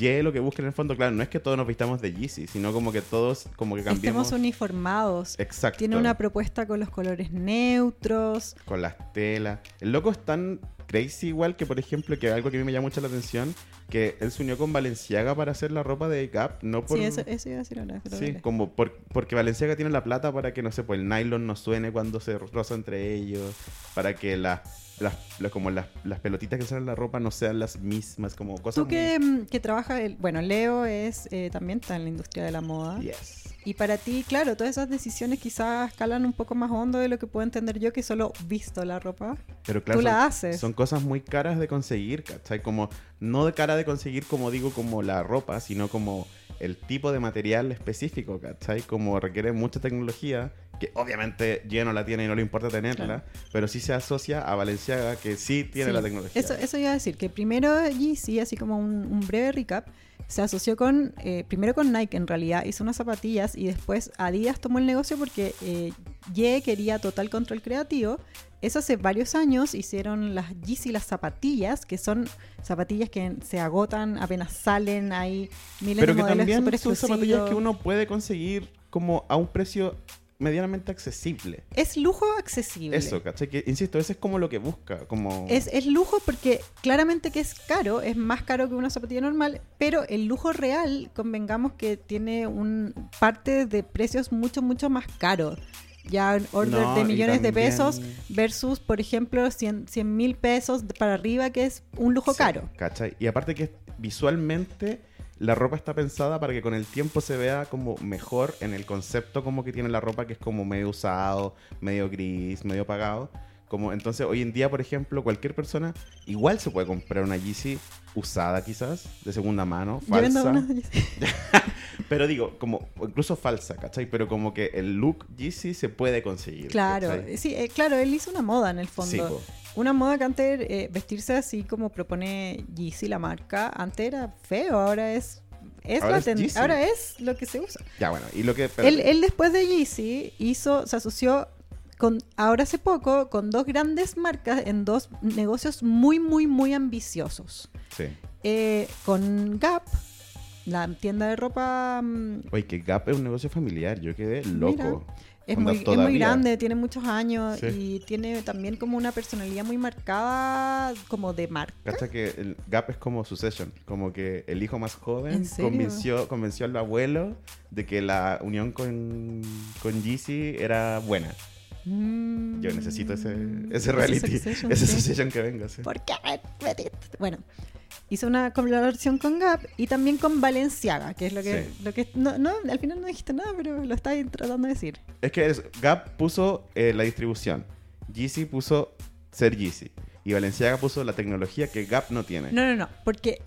Ye lo que busca en el fondo, claro, no es que todos nos vistamos de Yeezy, sino como que todos como que cambiemos. Estemos uniformados. Exacto. Tiene una propuesta con los colores neutros. con las telas. El loco es tan crazy igual que, por ejemplo, que algo que a mí me llama mucho la atención, que él se unió con Valenciaga para hacer la ropa de Gap, no por... Sí, eso, eso iba a decir ahora. Sí, como por- porque Valenciaga tiene la plata para que, no sé, pues el nylon no suene cuando se roza entre ellos, para que las, las, las- como las, las pelotitas que salen en la ropa no sean las mismas, como cosas Tú que, mm, que trabajas, el- bueno, Leo es eh, también está en la industria de la moda. muy- Yes. Y para ti, claro, todas esas decisiones quizás escalan un poco más hondo de lo que puedo entender yo que solo visto la ropa. Pero claro, Tú son, la haces. son cosas muy caras de conseguir, ¿cachai? Como, no de cara de conseguir, como digo, como la ropa, sino como el tipo de material específico, ¿cachai? Como requiere mucha tecnología, que obviamente ya no la tiene y no le importa tenerla, Claro. pero sí se asocia a Valenciaga, que sí tiene Sí, la tecnología. Eso, eso iba a decir, que primero Yeezy, así como un, un breve recap, se asoció con, eh, primero con Nike en realidad, hizo unas zapatillas y después Adidas tomó el negocio porque eh, Ye quería total control creativo. Eso hace varios años hicieron las Yeezy, las zapatillas, que son zapatillas que se agotan apenas salen, hay miles Pero de que modelos también súper son zapatillas que uno puede conseguir como a un precio medianamente accesible. Es lujo accesible. Eso, ¿cachai? Que, insisto, ese es como lo que busca, como... Es, es lujo porque claramente que es caro, es más caro que una zapatilla normal, pero el lujo real, convengamos que tiene un parte de precios mucho, mucho más caros. Ya en orden No, de millones de pesos versus, por ejemplo, 100 mil pesos para arriba, que es un lujo Sí, caro. ¿cachai? Y aparte que visualmente la ropa está pensada para que con el tiempo se vea como mejor en el concepto como que tiene la ropa que es como medio usado, medio gris, medio apagado. Como, entonces hoy en día, por ejemplo, cualquier persona igual se puede comprar una Yeezy usada quizás, de segunda mano, falsa. Pero digo, como incluso falsa, ¿cachai? Pero como que el look Yeezy se puede conseguir. Claro, ¿cachai? sí, eh, claro, él hizo una moda en el fondo. Sí. Una moda que antes eh, vestirse así como propone Yeezy la marca, antes era feo, ahora es es Ahora la es ahora lo que se usa. Ya, bueno, y lo que... Él después de Yeezy hizo, se asoció con ahora hace poco con dos grandes marcas en dos negocios muy muy muy ambiciosos. Sí. Eh, con Gap, la tienda de ropa mm, Oye, que Gap es un negocio familiar, yo quedé loco. Es muy, es muy grande, tiene muchos años Sí. y tiene también como una personalidad muy marcada como de marca. Cacha que el Gap es como Succession, como que el hijo más joven convenció, convenció al abuelo de que la unión con, con Yeezy era buena. Mm. Yo necesito ese, ese reality, sí. Succession que venga. sí. ¿Por qué? Bueno, hizo una colaboración con Gap y también con Balenciaga, que es lo que, Sí. lo que no, no, al final no dijiste nada, pero lo estáis tratando de decir. Es que es- Gap puso eh, la distribución, Yeezy puso ser Yeezy y Balenciaga puso la tecnología que Gap no tiene. No, no, no, porque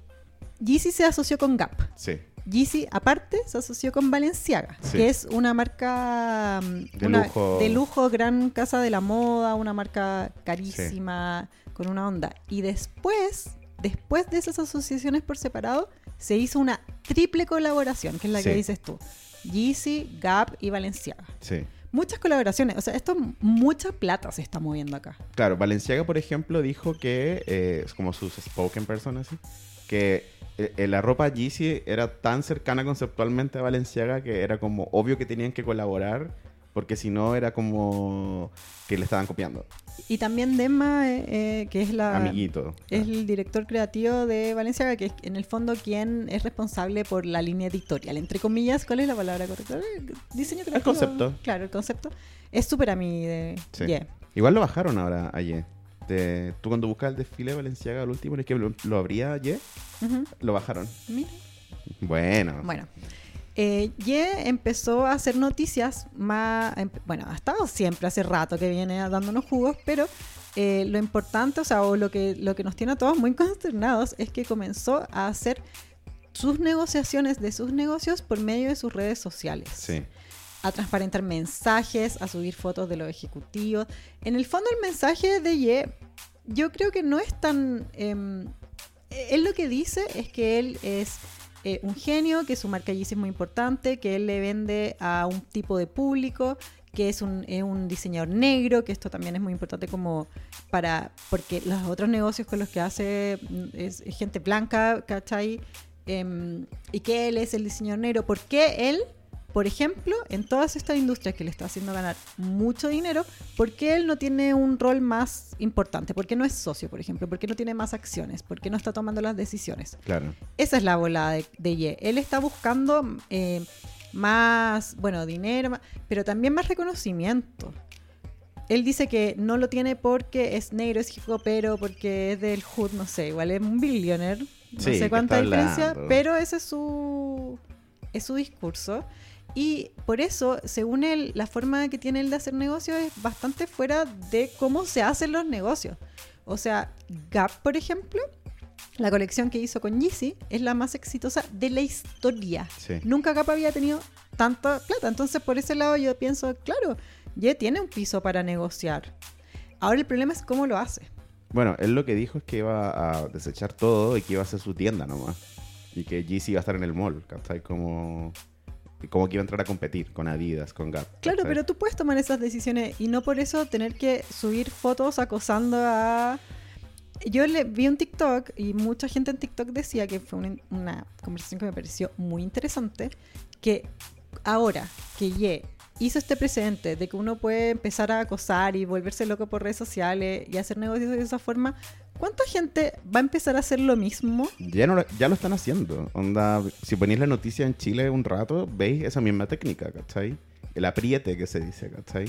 Yeezy se asoció con Gap. Sí, Yeezy, aparte, se asoció con Balenciaga, Sí. que es una marca mm, De una- lujo. de lujo, gran casa de la moda, una marca carísima, con una onda. Y después, después de esas asociaciones por separado, se hizo una triple colaboración, que es la que dices tú. Yeezy, Gap y Balenciaga. sí. Muchas colaboraciones, o sea, esto mucha plata se está moviendo acá. Claro, Valenciaga, por ejemplo, dijo que, eh, es como sus spoken person así, que la ropa Yeezy era tan cercana conceptualmente a Valenciaga que era como obvio que tenían que colaborar, porque si no era como que le estaban copiando. Y también Dema, eh, eh, que es la... Amiguito. Es el director creativo de Valenciaga, que es en el fondo quien es responsable por la línea editorial. Entre comillas, ¿cuál es la palabra correcta? Eh, Diseño creativo. concepto. Claro, el concepto. Es súper a mí de... Sí. Yeah. Igual lo bajaron ahora ayer. De- tú cuando buscas el desfile de Valenciaga, el último, es que lo, lo abría ayer, Ujú. lo bajaron. Mira. Bueno. Bueno. Eh, Ye empezó a hacer noticias más... em- Bueno, ha estado siempre, hace rato que viene dándonos jugos, pero eh, lo importante, o sea, o lo que, lo que nos tiene a todos muy consternados es que comenzó a hacer sus negociaciones de sus negocios por medio de sus redes sociales. Sí. A transparentar mensajes, a subir fotos de los ejecutivos. En el fondo el mensaje de Ye, yo creo que no es tan... em, él lo que dice es que él es eh, un genio, que su marca Yeezy es muy importante, que él le vende a un tipo de público, que es un, es un diseñador negro, que esto también es muy importante como para... porque los otros negocios con los que hace mm, es, gente blanca, ¿cachai? Em, y que él es el diseñador negro. ¿Por qué él? Por ejemplo, en todas estas industrias que le está haciendo ganar mucho dinero, ¿por qué él no tiene un rol más importante? ¿Por qué no es socio, por ejemplo? ¿Por qué no tiene más acciones? ¿Por qué no está tomando las decisiones? Claro. Esa es la bola de, de Ye. Él está buscando eh, más, bueno, dinero, pero también más reconocimiento. Él dice que no lo tiene porque es negro, es hip hopero, porque es del hood, no sé, igual es un billionaire, no Sí, sé cuánta diferencia, pero ese es su, es su discurso. Y por eso, según él, la forma que tiene él de hacer negocios es bastante fuera de cómo se hacen los negocios. O sea, Gap, por ejemplo, la colección que hizo con Yeezy es la más exitosa de la historia. Sí. Nunca Gap había tenido tanta plata. Entonces, por ese lado, yo pienso, claro, Ye tiene un piso para negociar. Ahora el problema es cómo lo hace. Bueno, él lo que dijo es que iba a desechar todo y que iba a hacer su tienda nomás. Y que Yeezy iba a estar en el mall, ¿cachai? Como, como que iba a entrar a competir con Adidas, con Gap. Claro, pero tú puedes tomar esas decisiones y no por eso tener que subir fotos acosando a... Yo le vi un TikTok y mucha gente en TikTok decía que fue una, una conversación que me pareció muy interesante, que ahora que Ye hizo este precedente de que uno puede empezar a acosar y volverse loco por redes sociales y hacer negocios de esa forma, ¿cuánta gente va a empezar a hacer lo mismo? Ya, no lo, ya lo están haciendo. Onda, si ponéis la noticia en Chile un rato, veis esa misma técnica, ¿cachai? El apriete que se dice, ¿cachai?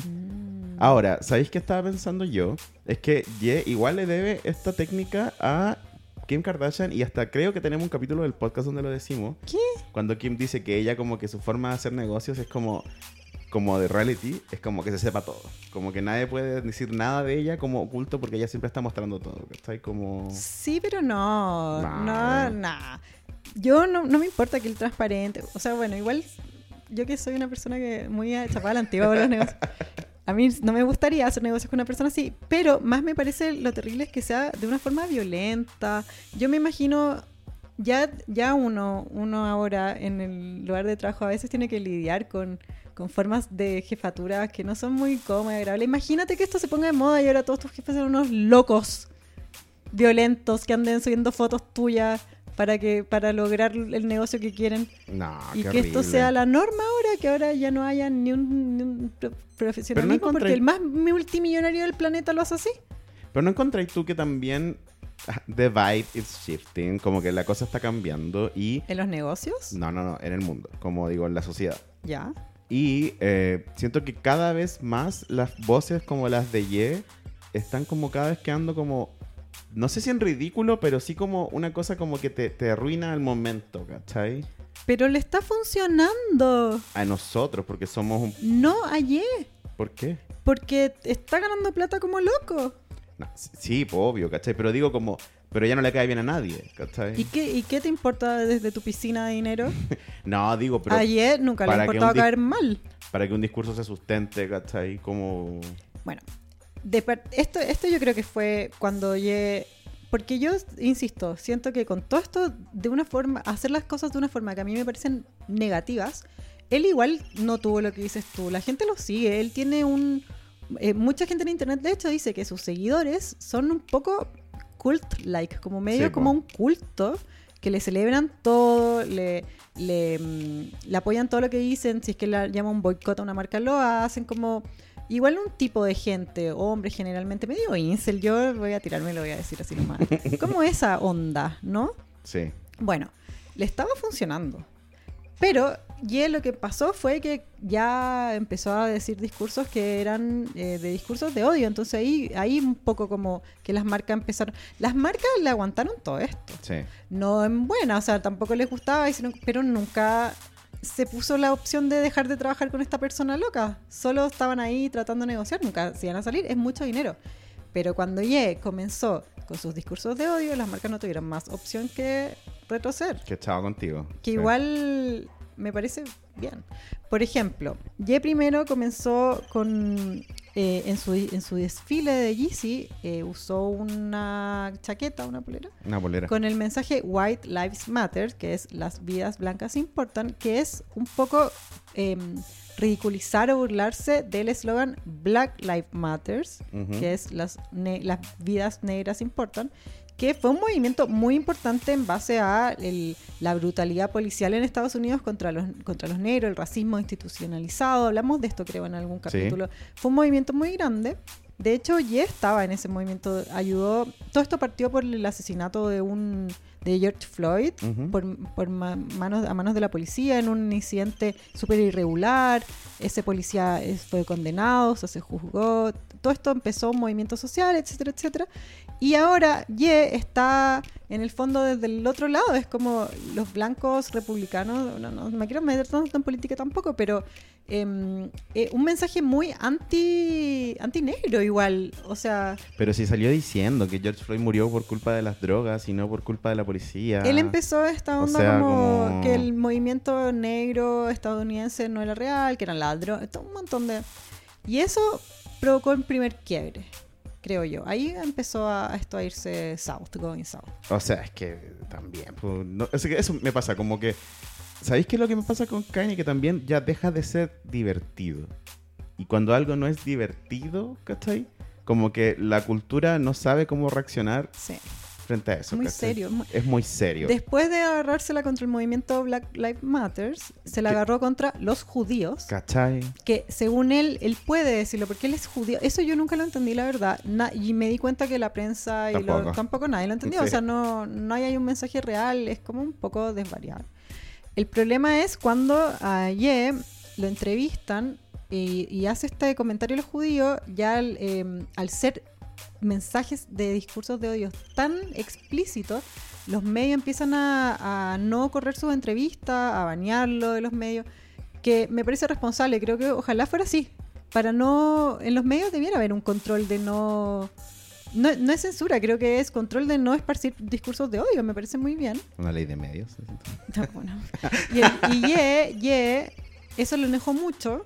Ahora, ¿sabéis qué estaba pensando yo? Es que Ye igual le debe esta técnica a Kim Kardashian y hasta creo que tenemos un capítulo del podcast donde lo decimos. ¿Qué? Cuando Kim dice que ella como que su forma de hacer negocios es como como de reality, es como que se sepa todo. Como que nadie puede decir nada de ella como oculto porque ella siempre está mostrando todo, ¿cachai? Como... Sí, pero no. Nah. No, nah. Yo no, no me importa que el transparente. O sea, bueno, igual yo que soy una persona que muy chapada la antigua con los negocios. A mí no me gustaría hacer negocios con una persona así, pero más me parece lo terrible es que sea de una forma violenta. Yo me imagino, ya, ya uno, uno ahora en el lugar de trabajo a veces tiene que lidiar con, con formas de jefatura que no son muy cómodas, agradables. Imagínate que esto se ponga de moda y ahora todos tus jefes son unos locos violentos que anden subiendo fotos tuyas para que para lograr el negocio que quieren. No, y que esto sea la norma ahora que ahora ya no haya ni un, ni un profesionalismo encontré- porque el más multimillonario del planeta lo hace así. Pero no encontráis tú que también ah, the vibe is shifting, como que la cosa está cambiando y... en los negocios No, no, no, en el mundo, como digo, en la sociedad. ya Y eh, siento que cada vez más las voces como las de Ye están como cada vez quedando como... No sé si en ridículo, pero sí como una cosa como que te, te arruina el momento, ¿cachai? pero le está funcionando A nosotros, porque somos un... no ayer ¿Por qué? porque está ganando plata como loco No, sí, pues, obvio, ¿cachai? Pero digo como... Pero ya no le cae bien a nadie, ¿cachai? ¿Y qué, ¿Y qué te importa desde tu piscina de dinero? No, digo, pero Ayer nunca le importaba caer mal. para que un discurso se sustente, ¿cachai? Como... Bueno, de esto, esto yo creo que fue cuando Ye... Porque yo, insisto, siento que con todo esto, de una forma, hacer las cosas de una forma que a mí me parecen negativas, él igual no tuvo lo que dices tú. La gente lo sigue. Él tiene un... eh, mucha gente en internet, de hecho, dice que sus seguidores son un poco cult-like, como medio Sí, como un culto, que le celebran todo, le, le, mm, le apoyan todo lo que dicen, si es que le llama un boicot a una marca, lo hacen como... Igual un tipo de gente, hombre generalmente, medio incel, yo voy a tirarme, lo voy a decir así nomás. Como esa onda, ¿no? Sí. Bueno, le estaba funcionando. Pero Ye lo que pasó fue que ya empezó a decir discursos que eran eh, de discursos de odio. Entonces ahí, ahí un poco como que las marcas empezaron. Las marcas le aguantaron todo esto. Sí. No en buena, o sea, tampoco les gustaba, pero nunca se puso la opción de dejar de trabajar con esta persona loca. Solo estaban ahí tratando de negociar, nunca se iban a salir, es mucho dinero. Pero cuando Ye comenzó con sus discursos de odio, las marcas no tuvieron más opción que retroceder. Que chao contigo. Que Sí. igual me parece bien. Por ejemplo, Ye primero comenzó con. eh, en, su, en su desfile de Yeezy, eh, usó una chaqueta, una polera, Una bolera. con el mensaje White Lives Matter, que es las vidas blancas importan, que es un poco eh, ridiculizar o burlarse del eslogan Black Lives Matters, Ujú. que es las, las vidas negras importan, que fue un movimiento muy importante en base a el- la brutalidad policial en Estados Unidos contra los, contra los negros, el racismo institucionalizado. Hablamos de esto, creo, en algún Sí. capítulo. Fue un movimiento muy grande. De hecho, Ye estaba en ese movimiento, ayudó. Todo esto partió por el asesinato de un de George Floyd Ujú. por, por ma- manos, a manos de la policía en un incidente súper irregular. Ese policía eh, fue condenado, o sea, se juzgó. Todo esto empezó un movimiento social, etcétera, etcétera. Y ahora Ye está en el fondo desde el otro lado. Es como los blancos republicanos. No, no me quiero meter tanto en política tampoco, pero em, eh, un mensaje muy anti anti negro igual. O sea, Pero si salió diciendo que George Floyd murió por culpa de las drogas y no por culpa de la policía. Él empezó esta O onda sea, como, como- que el movimiento negro estadounidense no era real, que eran ladrones, un montón de... Y eso provocó el primer quiebre, creo yo. Ahí empezó a, a esto a irse south, going south. O sea, es que también. pues, no- es que eso me pasa, como que. ¿Sabéis qué es lo que me pasa con Kanye? Que también ya deja de ser divertido. Y cuando algo no es divertido, ¿cachai? Como que la cultura no sabe cómo reaccionar Sí. Frente a eso. Muy ¿cachai? serio, muy- Es muy serio. Después de agarrársela contra el movimiento Black Lives Matters, se la ¿Qué? agarró contra los judíos. ¿Cachai? que según él, él puede decirlo, porque él es judío. Eso yo nunca lo entendí, la verdad. Na- y me di cuenta que la prensa y lo- Tampoco. tampoco nadie lo entendió. Sí. O sea, no, no hay un mensaje real, es como un poco desvariado. El problema es cuando a Ye lo entrevistan y, y hace este comentario a los judíos, ya al, eh, al ser mensajes de discursos de odio tan explícitos, los medios empiezan a, a no correr sus entrevistas, a banearlo de los medios, que me parece responsable, creo que ojalá fuera así, para no, en los medios debiera haber un control de no, no, no es censura, creo que es control de no esparcir discursos de odio, me parece muy bien. Una ley de medios. No, bueno. Y, el- y Ye, Ye, eso lo enojó mucho.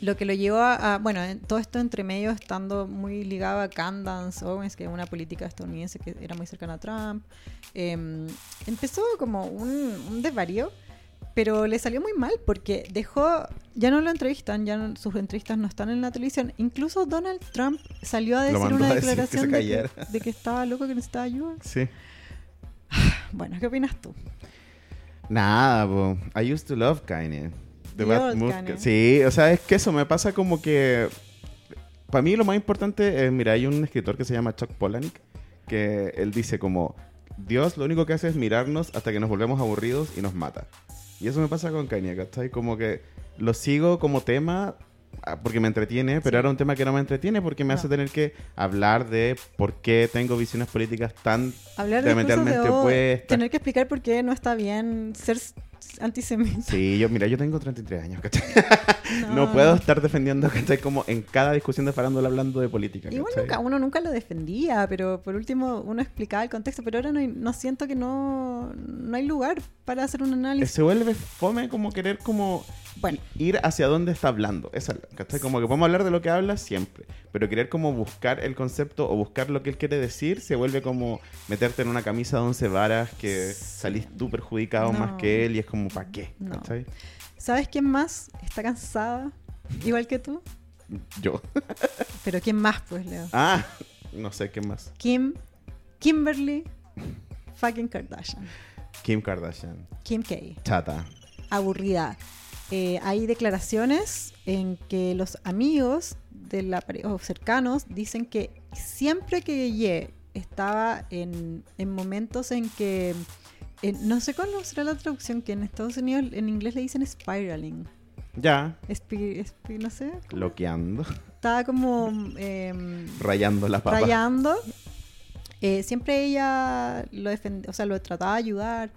Lo que lo llevó a, a- bueno, en todo esto entre medio estando muy ligado a Candance Owens, que es una política estadounidense que era muy cercana a Trump. Em, empezó como un, un desvarío, pero le salió muy mal porque dejó, ya no lo entrevistan, ya no- sus entrevistas no están en la televisión. Incluso Donald Trump salió a decir una a decir que se declaración de que, de que estaba loco, que necesitaba ayuda. Sí. Bueno, ¿qué opinas tú? Nada, po. I used to love Kanye. The Bad. Sí, o sea, es que eso me pasa como que. Para mí lo más importante es, mira, hay un escritor que se llama Chuck Palahniuk que él dice como Dios lo único que hace es mirarnos hasta que nos volvemos aburridos y nos mata. Y eso me pasa con Kanye, ¿cachai? Como que lo sigo como tema ah, porque me entretiene, pero Sí. ahora un tema que no me entretiene porque me No. hace tener que hablar de por qué tengo visiones políticas tan Hablar de opuestas. tener que explicar por qué no está bien ser antisemita. Sí, yo, mira, yo tengo 33 años, ¿cachai? No, puedo estar defendiendo, ¿cachai? Como en cada discusión de farándula hablando de política, Igual ¿cachai? nunca, uno nunca lo defendía, pero por último uno explicaba el contexto, pero ahora no, hay- no siento que no, no hay lugar para hacer un análisis. Se vuelve fome como querer como Bueno, ir hacia dónde está hablando. Esa, ¿cachai? Como que podemos hablar de lo que habla siempre, pero querer como buscar el concepto o buscar lo que él quiere decir se vuelve como meterte en una camisa de once varas que salís tú perjudicado No. más que él y es como, ¿para qué? ¿sabes quién más está cansada? Igual que tú. Yo. Pero ¿quién más, pues, Leo? Ah, no sé qué más. Kim, Kimberly, fucking Kardashian. Kim Kardashian. Kim K. Chata. aburrida. Eh, hay declaraciones en que los amigos de la o cercanos dicen que siempre que Ye estaba en, en momentos en que en- no sé cuál será la traducción que en Estados Unidos en inglés le dicen spiraling. Ya, Espi- espi- no sé. Loqueando. estaba como em, Rayando la papa. rayando. Eh, siempre ella lo defend- o sea lo trataba de ayudar. Eh,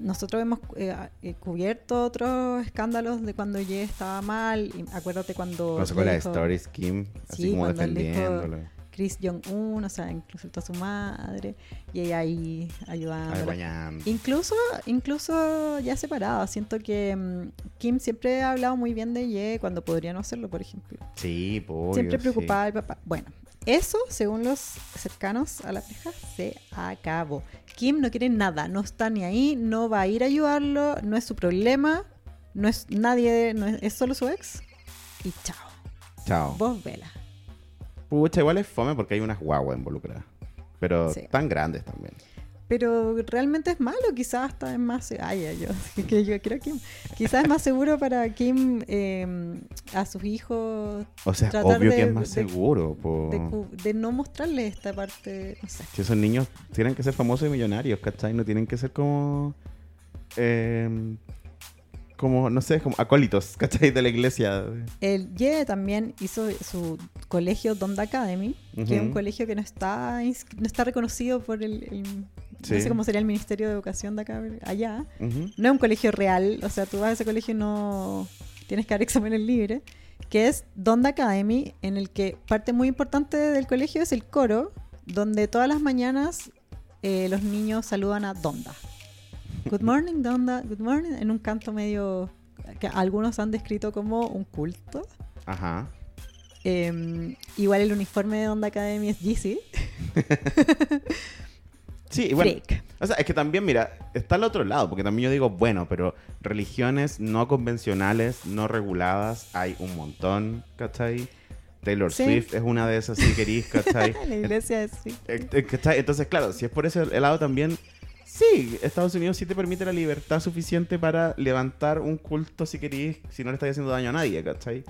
nosotros hemos eh, eh, cubierto otros escándalos de cuando Ye estaba mal y acuérdate cuando sacó le la stories Kim, así Sí, como defendiéndolo. Chris Jong-un o sea incluso a su madre y ella ahí ayudando. Incluso, incluso ya separada, siento que mm, Kim siempre ha hablado muy bien de Ye cuando podría no hacerlo, por ejemplo. Sí, pues. Siempre preocupada del papá. Bueno, eso, según los cercanos a la pareja, se acabó. Kim no quiere nada, no está ni ahí, no va a ir a ayudarlo, no es su problema, no es nadie, no es, es solo su ex. Y chao. Chao. Vos vela. Pucha, igual es fome porque hay unas guaguas involucradas. pero Sí. tan grandes también. Pero realmente es malo, quizás hasta es más... Ay, yo, que yo creo que quizás es más seguro para Kim eh, a sus hijos O sea, Tratar obvio de- que es más de- seguro. po. de, no mostrarles esta parte, no sé. Si esos niños tienen que ser famosos y millonarios, ¿cachai? No tienen que ser como... eh, como, no sé, como acólitos, ¿cachai? De la iglesia. El Ye también hizo su colegio Donda Academy, que es un colegio que no está no está reconocido por el, el- Sí. no sé cómo sería el Ministerio de Educación de acá allá. No es un colegio real, o sea, tú vas a ese colegio y no tienes que dar exámenes libres, que es Donda Academy, en el que parte muy importante del colegio es el coro, donde todas las mañanas eh, los niños saludan a Donda. Good morning, Donda, good morning, en un canto medio que algunos han descrito como un culto. Ajá. Eh, igual el uniforme de Donda Academy es Yeezy. Sí, bueno, Freak. o sea, es que también, mira, está al otro lado, porque también yo digo, bueno, pero religiones no convencionales, no reguladas, hay un montón, ¿cachai? Taylor Sí. Swift es una de esas, si querís, ¿cachai? La iglesia es sí. Eh, eh, ¿cachai? Entonces, claro, si es por ese lado también, sí, Estados Unidos sí te permite la libertad suficiente para levantar un culto, si querís, si no le estás haciendo daño a nadie, ¿cachai?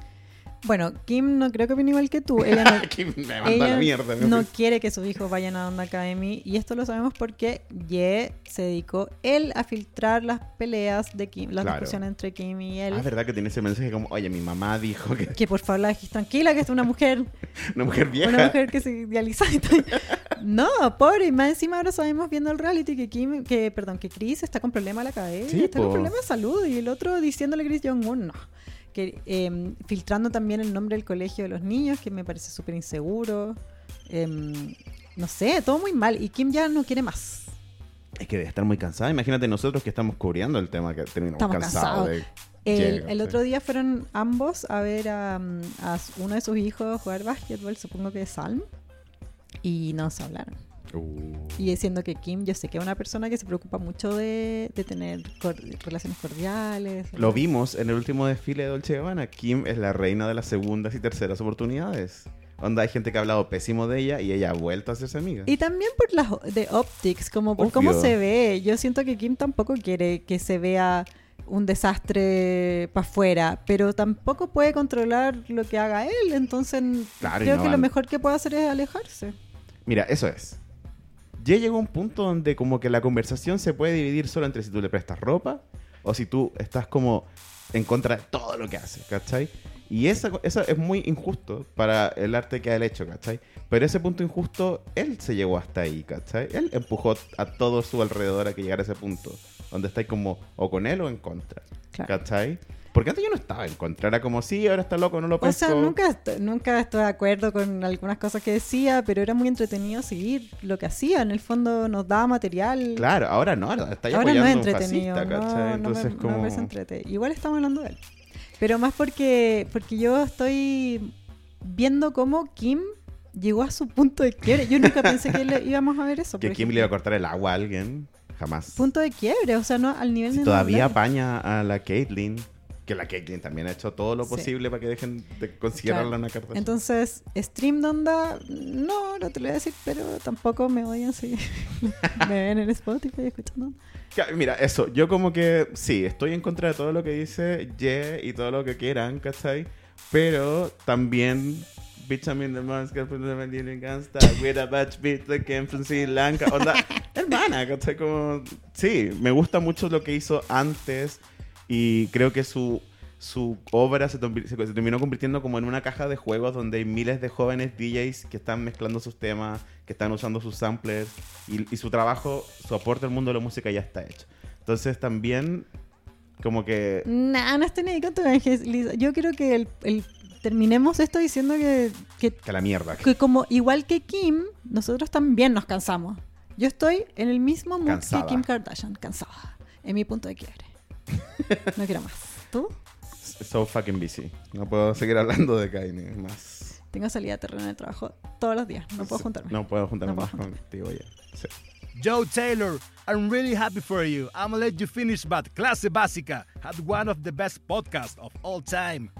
Bueno, Kim no creo que opine igual que tú. Ella no, Aquí me manda la Ella mierda. me no fui. quiere que sus hijos vayan a Onda Academy y esto lo sabemos porque Ye se dedicó él a filtrar las peleas de Kim, las Claro. discusiones entre Kim y él. Ah, verdad que tiene ese mensaje como, oye, mi mamá dijo que que por favor la dejes tranquila, que es una mujer, una mujer vieja. una mujer que se idealiza. no, pobre, y más encima ahora sabemos viendo el reality que Kim, que perdón, que Chris está con problema a la cabeza, Sí, está con po. problemas de salud y el otro diciéndole a Chris Jong-un, no. Que, eh, filtrando también el nombre del colegio de los niños, que me parece súper inseguro. Em, no sé, todo muy mal. Y Kim ya no quiere más. Es que debe estar muy cansada. Imagínate nosotros que estamos cubriendo el tema que terminamos Estamos cansados. de- El, Llega, el sí. otro día fueron ambos a ver a, mm, a uno de sus hijos jugar básquetbol, supongo que Salm, y no se hablaron. Uh. Y diciendo que Kim, yo sé que es una persona que se preocupa mucho de, de tener cor- relaciones cordiales. Lo vimos en el último desfile de Dolce Gabbana. Kim es la reina de las segundas y terceras oportunidades. Onda, hay gente que ha hablado pésimo de ella y ella ha vuelto a hacerse amiga. Y también por las de optics, como por cómo se ve. Yo siento que Kim tampoco quiere que se vea un desastre para afuera, pero tampoco puede controlar lo que haga él. Entonces, Claro, creo no que lo mejor que puede hacer es alejarse. Mira, eso es. Ya llegó un punto donde como que la conversación se puede dividir solo entre si tú le prestas ropa o si tú estás como en contra de todo lo que hace, ¿cachai? Y esa, eso es muy injusto para el arte que ha hecho, ¿cachai? Pero ese punto injusto, él se llegó hasta ahí, ¿cachai? Él empujó a todo su alrededor a que llegara a ese punto, donde estáis como o con él o en contra, Claro. ¿cachai? Porque antes yo no estaba en contra, era como, sí, ahora está loco, no lo O pesco. sea, nunca, nunca estoy de acuerdo con algunas cosas que decía, pero era muy entretenido seguir lo que hacía. En el fondo nos daba material. Claro, ahora no, ahora está Ahora apoyando no es entretenido. fascista, no, no me- Entonces no me como... parece entrete. Igual estamos hablando de él. Pero más porque, porque yo estoy viendo cómo Kim llegó a su punto de quiebre. Yo nunca pensé que le íbamos a ver eso. Que Kim le iba a cortar el agua a alguien. Jamás. Punto de quiebre, o sea, no al nivel Si de. no todavía apaña a la Caitlyn. Que la Caitlyn también ha hecho todo lo Sí. posible para que dejen de considerarla Claro. una carta. Entonces, Stream Donda, no, no te lo voy a decir, pero tampoco me odian si me ven en Spotify escuchando. Mira, eso. Yo como que sí, estoy en contra de todo lo que dice Ye y todo lo que quieran, ¿cachai? Pero también... Bitch, I'm in the mask, the Mandingan gangsta, with a batch beat that came from Sri Lanka. Onda, hermana, ¿cachai? Como, sí, me gusta mucho lo que hizo antes y creo que su, su obra se, se- se terminó convirtiendo como en una caja de juegos donde hay miles de jóvenes DJs que están mezclando sus temas, que están usando sus samplers y, y su trabajo, su aporte al mundo de la música ya está hecho. Entonces también como que... Nah, no estoy ni con tu evangelización. Yo creo que el, el- terminemos esto diciendo que, que, Que la mierda. que como igual que Kim, nosotros también nos cansamos. Yo estoy en el mismo mood Cansada. que Kim Kardashian, cansada, en mi punto de quiebre. No quiero más. ¿Tú? So fucking busy. No puedo seguir hablando de Kanye más. Tengo salida de terreno en el trabajo todos los días. No puedo juntarme. No puedo juntarme No más puedo contigo ya. Sí. Joe Taylor, I'm really happy for you. I'm gonna let you finish, but Clase Básica had one of the best podcasts of all time.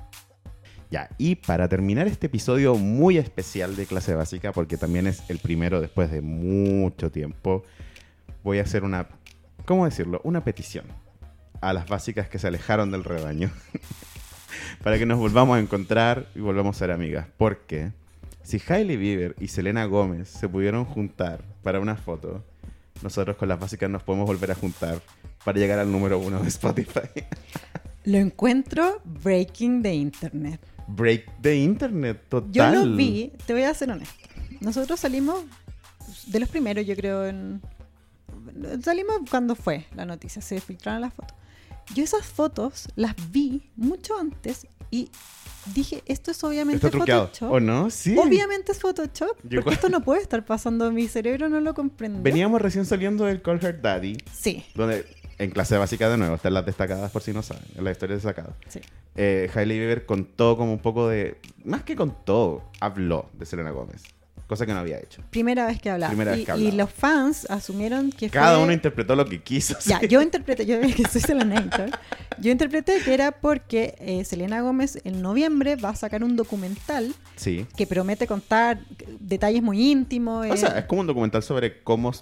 Ya, y para terminar este episodio muy especial de clase básica, porque también es el primero después de mucho tiempo, voy a hacer una, ¿cómo decirlo? Una petición a las básicas que se alejaron del rebaño. para que nos volvamos a encontrar y volvamos a ser amigas. Porque si Hailey Bieber y Selena Gómez se pudieron juntar para una foto, nosotros con las básicas nos podemos volver a juntar para llegar al número uno de Spotify. Lo encuentro breaking the internet. Break the internet, total. Yo lo vi, te voy a ser honesto. Nosotros salimos de los primeros, yo creo, en... Salimos cuando fue la noticia, se filtraron las fotos. Yo esas fotos las vi mucho antes y dije, esto es obviamente Está. Photoshop. ¿O no? Sí. Obviamente es Photoshop, Yo porque esto no puede estar pasando, mi cerebro no lo comprende. Veníamos recién saliendo del Call Her Daddy, Sí, donde en clase básica de nuevo, están las destacadas por si no saben, en la historia destacada. sí. Eh, Hailey Bieber contó como un poco de, más que contó, habló de Selena Gómez, cosa que no había hecho. Primera vez que hablaba. Primera vez y, que y hablaba. los fans asumieron que Cada fue... uno interpretó lo que quiso. Ya, yo interpreté, yo que soy Selenator, yo interpreté que era porque eh, Selena Gómez en noviembre va a sacar un documental Sí. que promete contar detalles muy íntimos. O eh, sea, es como un documental sobre cómo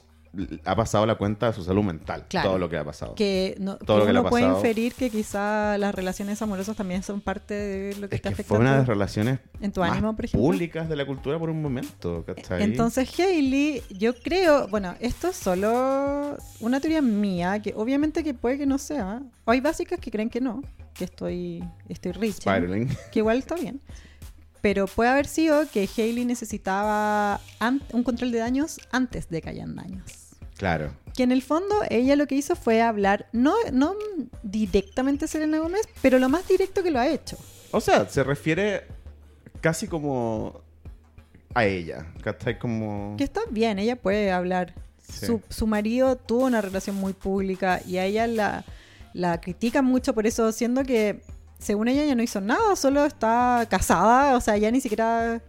ha pasado la cuenta de su salud mental. Claro. Todo lo que ha pasado. que, no, todo lo que le uno ha puede inferir que quizá las relaciones amorosas también son parte de lo que Es está que fue una de las relaciones en tu más ánimo, por ejemplo. públicas de la cultura por un momento. ¿cachai? Entonces Hailey, yo creo, bueno, esto es solo una teoría mía, que obviamente que puede que no sea. Hay básicas que creen que no, que estoy, estoy rich. Que igual está bien. Pero puede haber sido que Hailey necesitaba un control de daños antes de que hayan daños. Claro. Que en el fondo ella lo que hizo fue hablar, no, no directamente a Selena Gómez, pero lo más directo que lo ha hecho. O sea, se refiere casi como a ella. ¿Cachai? Como... Que está bien, ella puede hablar. Sí. Su, su marido tuvo una relación muy pública y a ella la, la critican mucho por eso, siendo que según ella ya no hizo nada, solo está casada, o sea, ya ni siquiera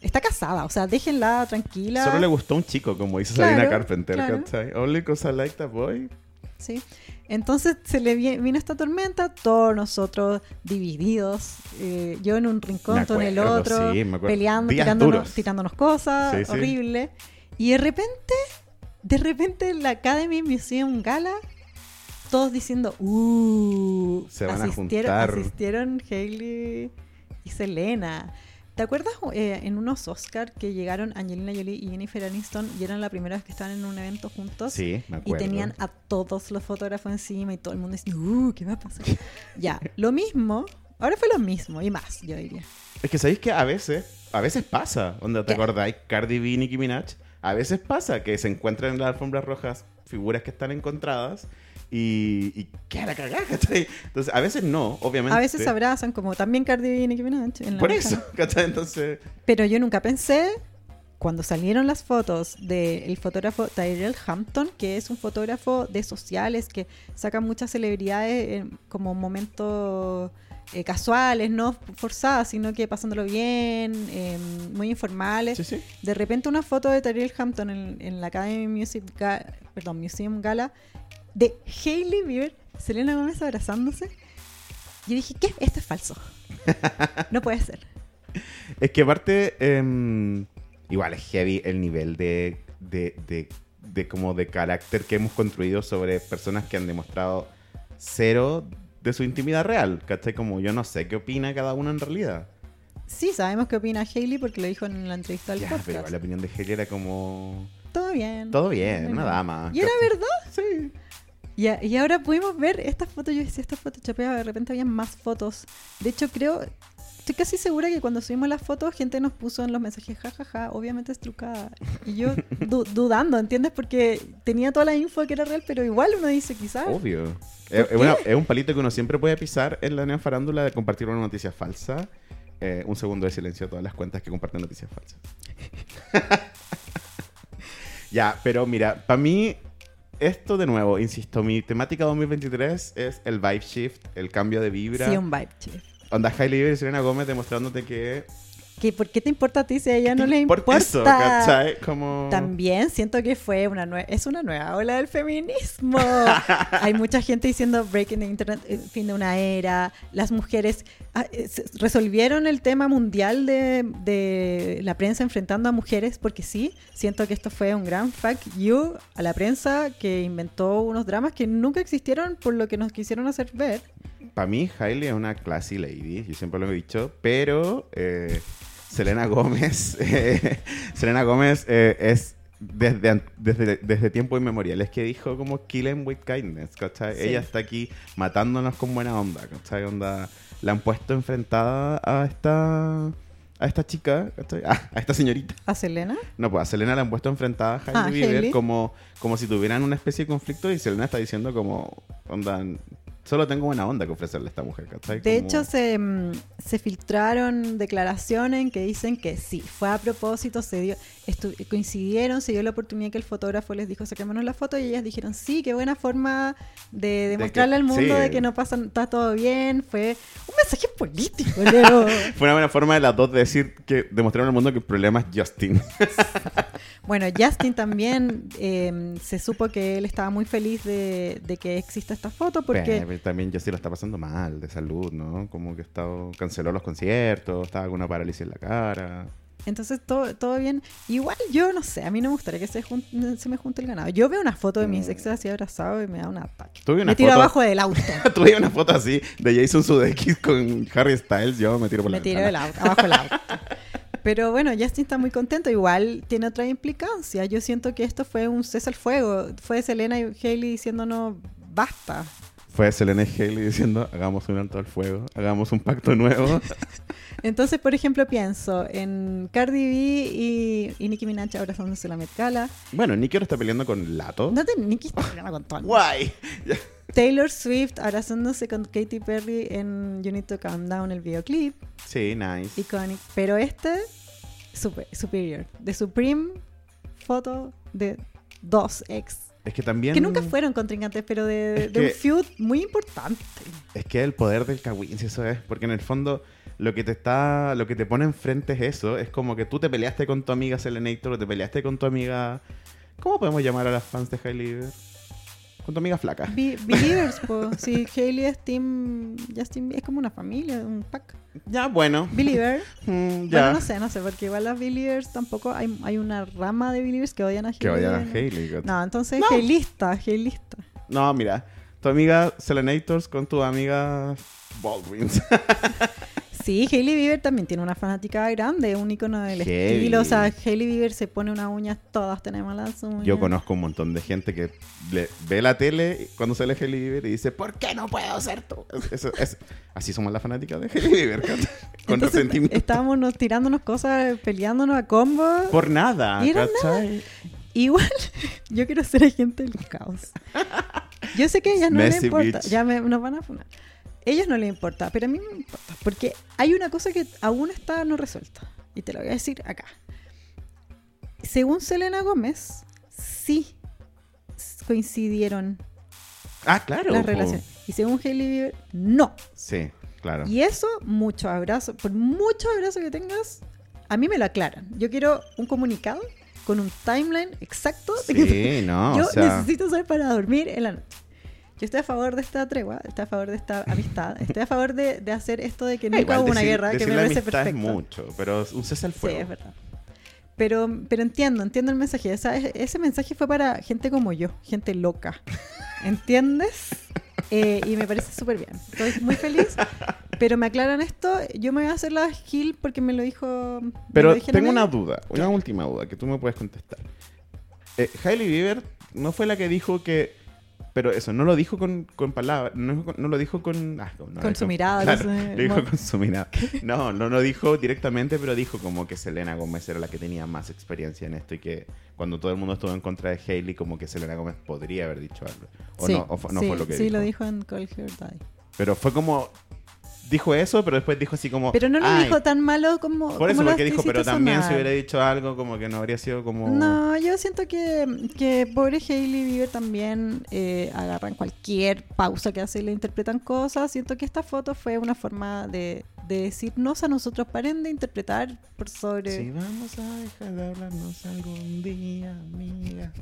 está casada, o sea, déjenla tranquila. Solo le gustó un chico, como dice Claro, Sabrina Carpenter, claro. ¿cachai? Only cause I like that boy. Sí. Entonces se le vi- vino esta tormenta, todos nosotros divididos, eh, yo en un rincón, Me tú en el otro, sí, me peleando, tirándonos, tirándonos cosas, Sí, sí. horrible. Y de repente, de repente en la Academy Museum Gala, todos diciendo, uh, Se van a asistieron, juntar. asistieron Hailey y Selena. ¿Te acuerdas eh, en unos Oscar que llegaron Angelina Jolie y Jennifer Aniston y eran la primera vez que estaban en un evento juntos? Sí, me Y acuerdo. tenían a todos los fotógrafos encima y todo el mundo decía, uh, ¿qué va a pasar? ya, lo mismo, ahora fue lo mismo y más, yo diría. Es que sabéis que a veces, a veces pasa, donde te ¿Qué? acordáis, Cardi B y Nicki Minaj, a veces pasa que se encuentran en las alfombras rojas figuras que están encontradas y, y queda la cagada, ¿cachai? Entonces, a veces no, obviamente. A veces se abrazan, como también Cardi B y Nicki Minaj. en la Por eso, ¿cachai? Entonces, Pero yo nunca pensé, cuando salieron las fotos del fotógrafo Tyrell Hampton, que es un fotógrafo de sociales que saca muchas celebridades en como momentos eh, casuales, no forzadas, sino que pasándolo bien, eh, muy informales. sí, sí. De repente una foto de Tyrell Hampton en, en la Academy Music Ga- perdón, Museum Gala de Hailey Bieber, Selena Gómez abrazándose. Yo dije, ¿qué? Esto es falso. No puede ser. Es que aparte, em, igual es heavy el nivel de, de, de, de como de carácter que hemos construido sobre personas que han demostrado cero de su intimidad real, ¿cachai? Como yo no sé qué opina cada uno en realidad. Sí, sabemos qué opina Hailey porque lo dijo en la entrevista del Ya, podcast. pero la opinión de Haley era como... Todo bien. Todo bien, una dama. ¿Y era verdad? Sí. Y, a- y ahora pudimos ver estas fotos. Yo decía, estas fotos chopeadas, de repente había más fotos. De hecho, creo, estoy casi segura que cuando subimos las fotos, gente nos puso en los mensajes, jajaja, obviamente es trucada. Y yo du- dudando, ¿entiendes? Porque tenía toda la info que era real, pero igual uno dice, quizás. Obvio. Es, es una- es un palito que uno siempre puede pisar en la neofarándula de compartir una noticia falsa. Eh, un segundo de silencio a todas las cuentas que comparten noticias falsas. ya, pero mira, para mí, esto de nuevo, insisto, mi temática 2023 es el vibe shift, el cambio de vibra. Sí, un vibe, che. Onda Hailey y Selena Gómez demostrándote que ¿Qué, ¿Por qué te importa a ti si a ella no le Por importa? eso, ¿cachai? Como... También siento que fue una nue- es una nueva ola del feminismo. Hay mucha gente diciendo breaking the internet, el fin de una era. Las mujeres ah, eh, resolvieron el tema mundial de, de la prensa enfrentando a mujeres, porque sí, siento que esto fue un gran fuck you a la prensa que inventó unos dramas que nunca existieron por lo que nos quisieron hacer ver. Para mí, Hailey es una classy lady, yo siempre lo he dicho, pero eh, Selena Gómez, eh, Selena Gómez eh, es desde, desde, desde tiempos inmemoriales que dijo como kill 'em with kindness, ¿cachai? Sí. Ella está aquí matándonos con buena onda, ¿cachai? Onda, la han puesto enfrentada a esta, a esta chica, ¿cachai? Ah, a esta señorita. ¿A Selena? No, pues a Selena la han puesto enfrentada a Hailey Ah, Bieber como, como si tuvieran una especie de conflicto y Selena está diciendo como, onda, solo tengo buena onda que ofrecerle a esta mujer, ¿cachai? De Como- hecho, se, mm, se filtraron declaraciones en que dicen que sí, fue a propósito, se dio, coincidieron, se dio la oportunidad que el fotógrafo les dijo, saquémonos la foto, y ellas dijeron, sí, qué buena forma de demostrarle al mundo sí. de que no pasa, está todo bien. Fue un mensaje político, Fue una buena forma de las dos de decir que demostraron al mundo que el problema es Justin. Bueno, Justin también eh, se supo que él estaba muy feliz de, de que exista esta foto porque... Pero también Justin lo está pasando mal de salud, ¿no? Como que estado, canceló los conciertos, estaba con una parálisis en la cara. Entonces todo, todo bien. Igual yo no sé, a mí no me gustaría que se, jun- se me junte el ganado. Yo veo una foto de mis Mm. exes así abrazados y me da un ataque. Tuve una me tiro foto- abajo del auto. Tuve una foto así de Jason Sudeikis con Harry Styles, yo me tiro por me la tiro del auto, abajo del auto. Pero bueno, Justin está muy contento. Igual tiene otra implicancia. Yo siento que esto fue un cese al fuego. Fue Selena y Hailey diciéndonos basta. Fue Selena Haley diciendo, hagamos un alto al fuego, hagamos un pacto nuevo. Entonces, por ejemplo, pienso en Cardi B y, y Nicki Minaj abrazándose la Met Gala. bueno, Nicky ahora está peleando con Lato. No te Nicki está peleando con todo. Guay. Taylor Swift abrazándose con Katy Perry en You Need to Calm Down, el videoclip. Sí, nice. Iconic. Pero este, super, superior. De Supreme, foto de dos ex. Es que también... Que nunca fueron contrincantes, pero de, un feud muy importante. Es que el poder del Kawin, si eso es, porque en el fondo lo que te está, lo que te pone enfrente es eso, es como que tú te peleaste con tu amiga Selenator, o te peleaste con tu amiga, ¿cómo podemos llamar a las fans de Hailey? Con tu amiga flaca. Be- Believers, po. Si Hailey es Team Justin, es como una familia, un pack. Ya, bueno. Believer. Mm, ya. Bueno, no sé, no sé, porque igual las Believers tampoco hay, hay una rama de Believers que odian a Hailey. Que vayan a ¿no? Hailey. ¿cachai? No, entonces No. Hailista, Hailista. No, mira, tu amiga Selenators con tu amiga Baldwins. Sí, Hailey Bieber también tiene una fanática grande, un icono del Heavy. estilo. O sea, Hailey Bieber se pone unas uñas, todas tenemos las uñas. Yo conozco un montón de gente que le- ve la tele cuando sale Hailey Bieber y dice, ¿por qué no puedo ser tú? Es- eso- es- así somos las fanáticas de Hailey Bieber. Con Entonces, resentimiento. Estábamos nos- tirándonos cosas, peleándonos a combo. Por nada, Y. Igual, yo quiero ser agente del caos. Yo sé que a ellas no les Messy importa. bitch. Ya me, nos van a funar. Ellos no les importa, pero a mí me importa. Porque hay una cosa que aún está no resuelta. Y te lo voy a decir acá. Según Selena Gómez, sí coincidieron Ah, claro. las relaciones. Y según Hailey Bieber, no. Sí, claro. Y eso, mucho abrazo. Por mucho abrazo que tengas, a mí me lo aclaran. Yo quiero un comunicado con un timeline exacto de que Sí, no, yo o sea, necesito saber para dormir en la noche. Yo estoy a favor de esta tregua, estoy a favor de esta amistad, estoy a favor de, de hacer esto de que nunca igual hubo una guerra, que me parece perfecto. es mucho, pero un cese al Sí, fuego. es verdad. Pero, pero entiendo, entiendo el mensaje. Ese mensaje fue para gente como yo, gente loca. ¿Entiendes? Eh, y me parece súper bien. Estoy muy feliz. Pero me aclaran esto. Yo me voy a hacer la Gil porque me lo dijo. Pero lo tengo una duda, una última duda que tú me puedes contestar. Eh, Hailey Bieber no fue la que dijo que. Pero eso, no lo dijo con, con palabras, no, no lo dijo con. ah, no, Con su mirada, claro, con su- lo dijo con su mirada. No, no lo dijo directamente, pero dijo como que Selena Gómez era la que tenía más experiencia en esto y que cuando todo el mundo estuvo en contra de Hailey, como que Selena Gómez podría haber dicho algo. O Sí, no, o no sí, fue lo que sí, dijo. lo dijo en Call Her Daddy. Pero fue como dijo eso, pero después dijo así como. Pero no lo dijo tan malo como. Por eso, como porque dijo, pero también si sonar". hubiera dicho algo, como que no habría sido como. No, yo siento que, que pobre Hailey Bieber también eh, agarran cualquier pausa que hace y le interpretan cosas. Siento que esta foto fue una forma de, de decirnos a nosotros, paren de interpretar por sobre... Si vamos a dejar de hablarnos algún día, amiga.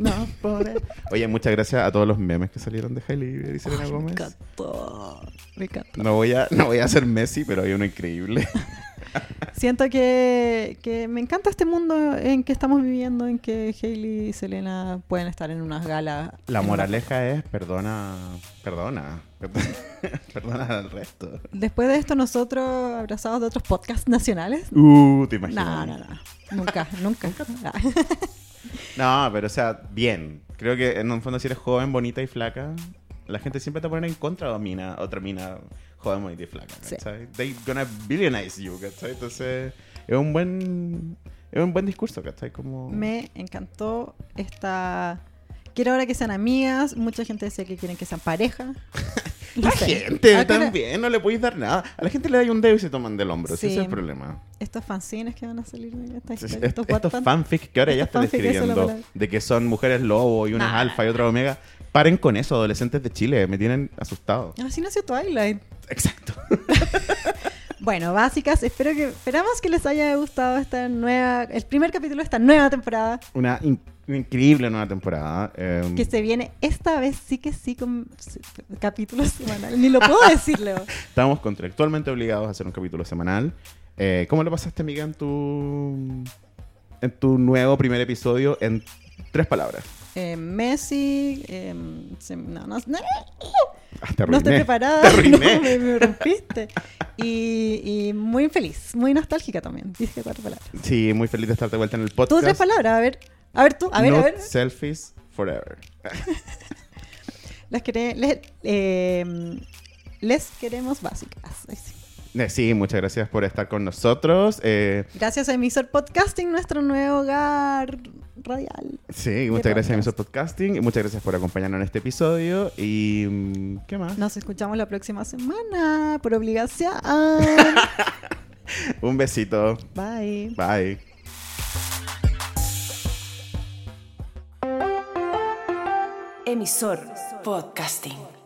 No, Pobre. Oye, muchas gracias a todos los memes que salieron de Hailey y Selena Ay, me Gómez. encantó. Me encantó. No voy, a, no voy a ser Messi, pero hay uno increíble. Siento que, que me encanta este mundo en que estamos viviendo, en que Hailey y Selena pueden estar en unas galas. La moraleja es perdona, perdona, perdona al resto. Después de esto, nosotros, abrazados de otros podcasts nacionales. Uh, te imaginas. No, no, no. Nunca, nunca. No, pero o sea, bien. Creo que en un fondo si eres joven, bonita y flaca, la gente siempre te pone en contra de mina, otra mina joven, bonita y flaca, Sí. They gonna billionize you, ¿cachai? Entonces, es un buen es un buen discurso, ¿cachai? Como... Me encantó esta... Quiero ahora que sean amigas. Mucha gente decía que quieren que sean pareja. No La sé. gente Acá también, no le podéis dar nada. A la gente le da un dedo y se toman del hombro, ese Sí. es el problema. Estos fanzines que van a salir de esta Est- historia, estos Estos fanfics que ahora ya están esa es de que son mujeres lobo y una Nah. alfa y otra omega, paren con eso, adolescentes de Chile, me tienen asustado. Así nació Twilight. Exacto. Bueno, básicas, espero que esperamos que les haya gustado esta nueva, el primer capítulo de esta nueva temporada Una increíble nueva temporada. eh, que se viene esta vez sí que sí con s- capítulos semanales. Ni lo puedo decir, Leo. Estamos contractualmente obligados a hacer un capítulo semanal. Eh, ¿Cómo lo pasaste, amiga, en tu, en tu nuevo primer episodio en tres palabras? Eh, Messi, se- no, no, no, Ah, te no estoy preparada, Te no, me, me rompiste. Y, y muy feliz, muy nostálgica también. Dije cuatro palabras. Sí, muy feliz de estar de vuelta en el Tú podcast. tres palabras, a ver. A ver tú, a ver, a ver. selfies forever. Las quere- les, eh, les queremos básicas. Ay, sí. Eh, Sí, muchas gracias por estar con nosotros. Eh, Gracias a Emisor Podcasting, nuestro nuevo hogar radial. sí, muchas gracias a. Emisor Podcasting. y Muchas gracias por acompañarnos en este episodio. Y, mm, ¿qué más? Nos escuchamos la próxima semana por obligación. Un besito. Bye. Bye. Emisor Podcasting.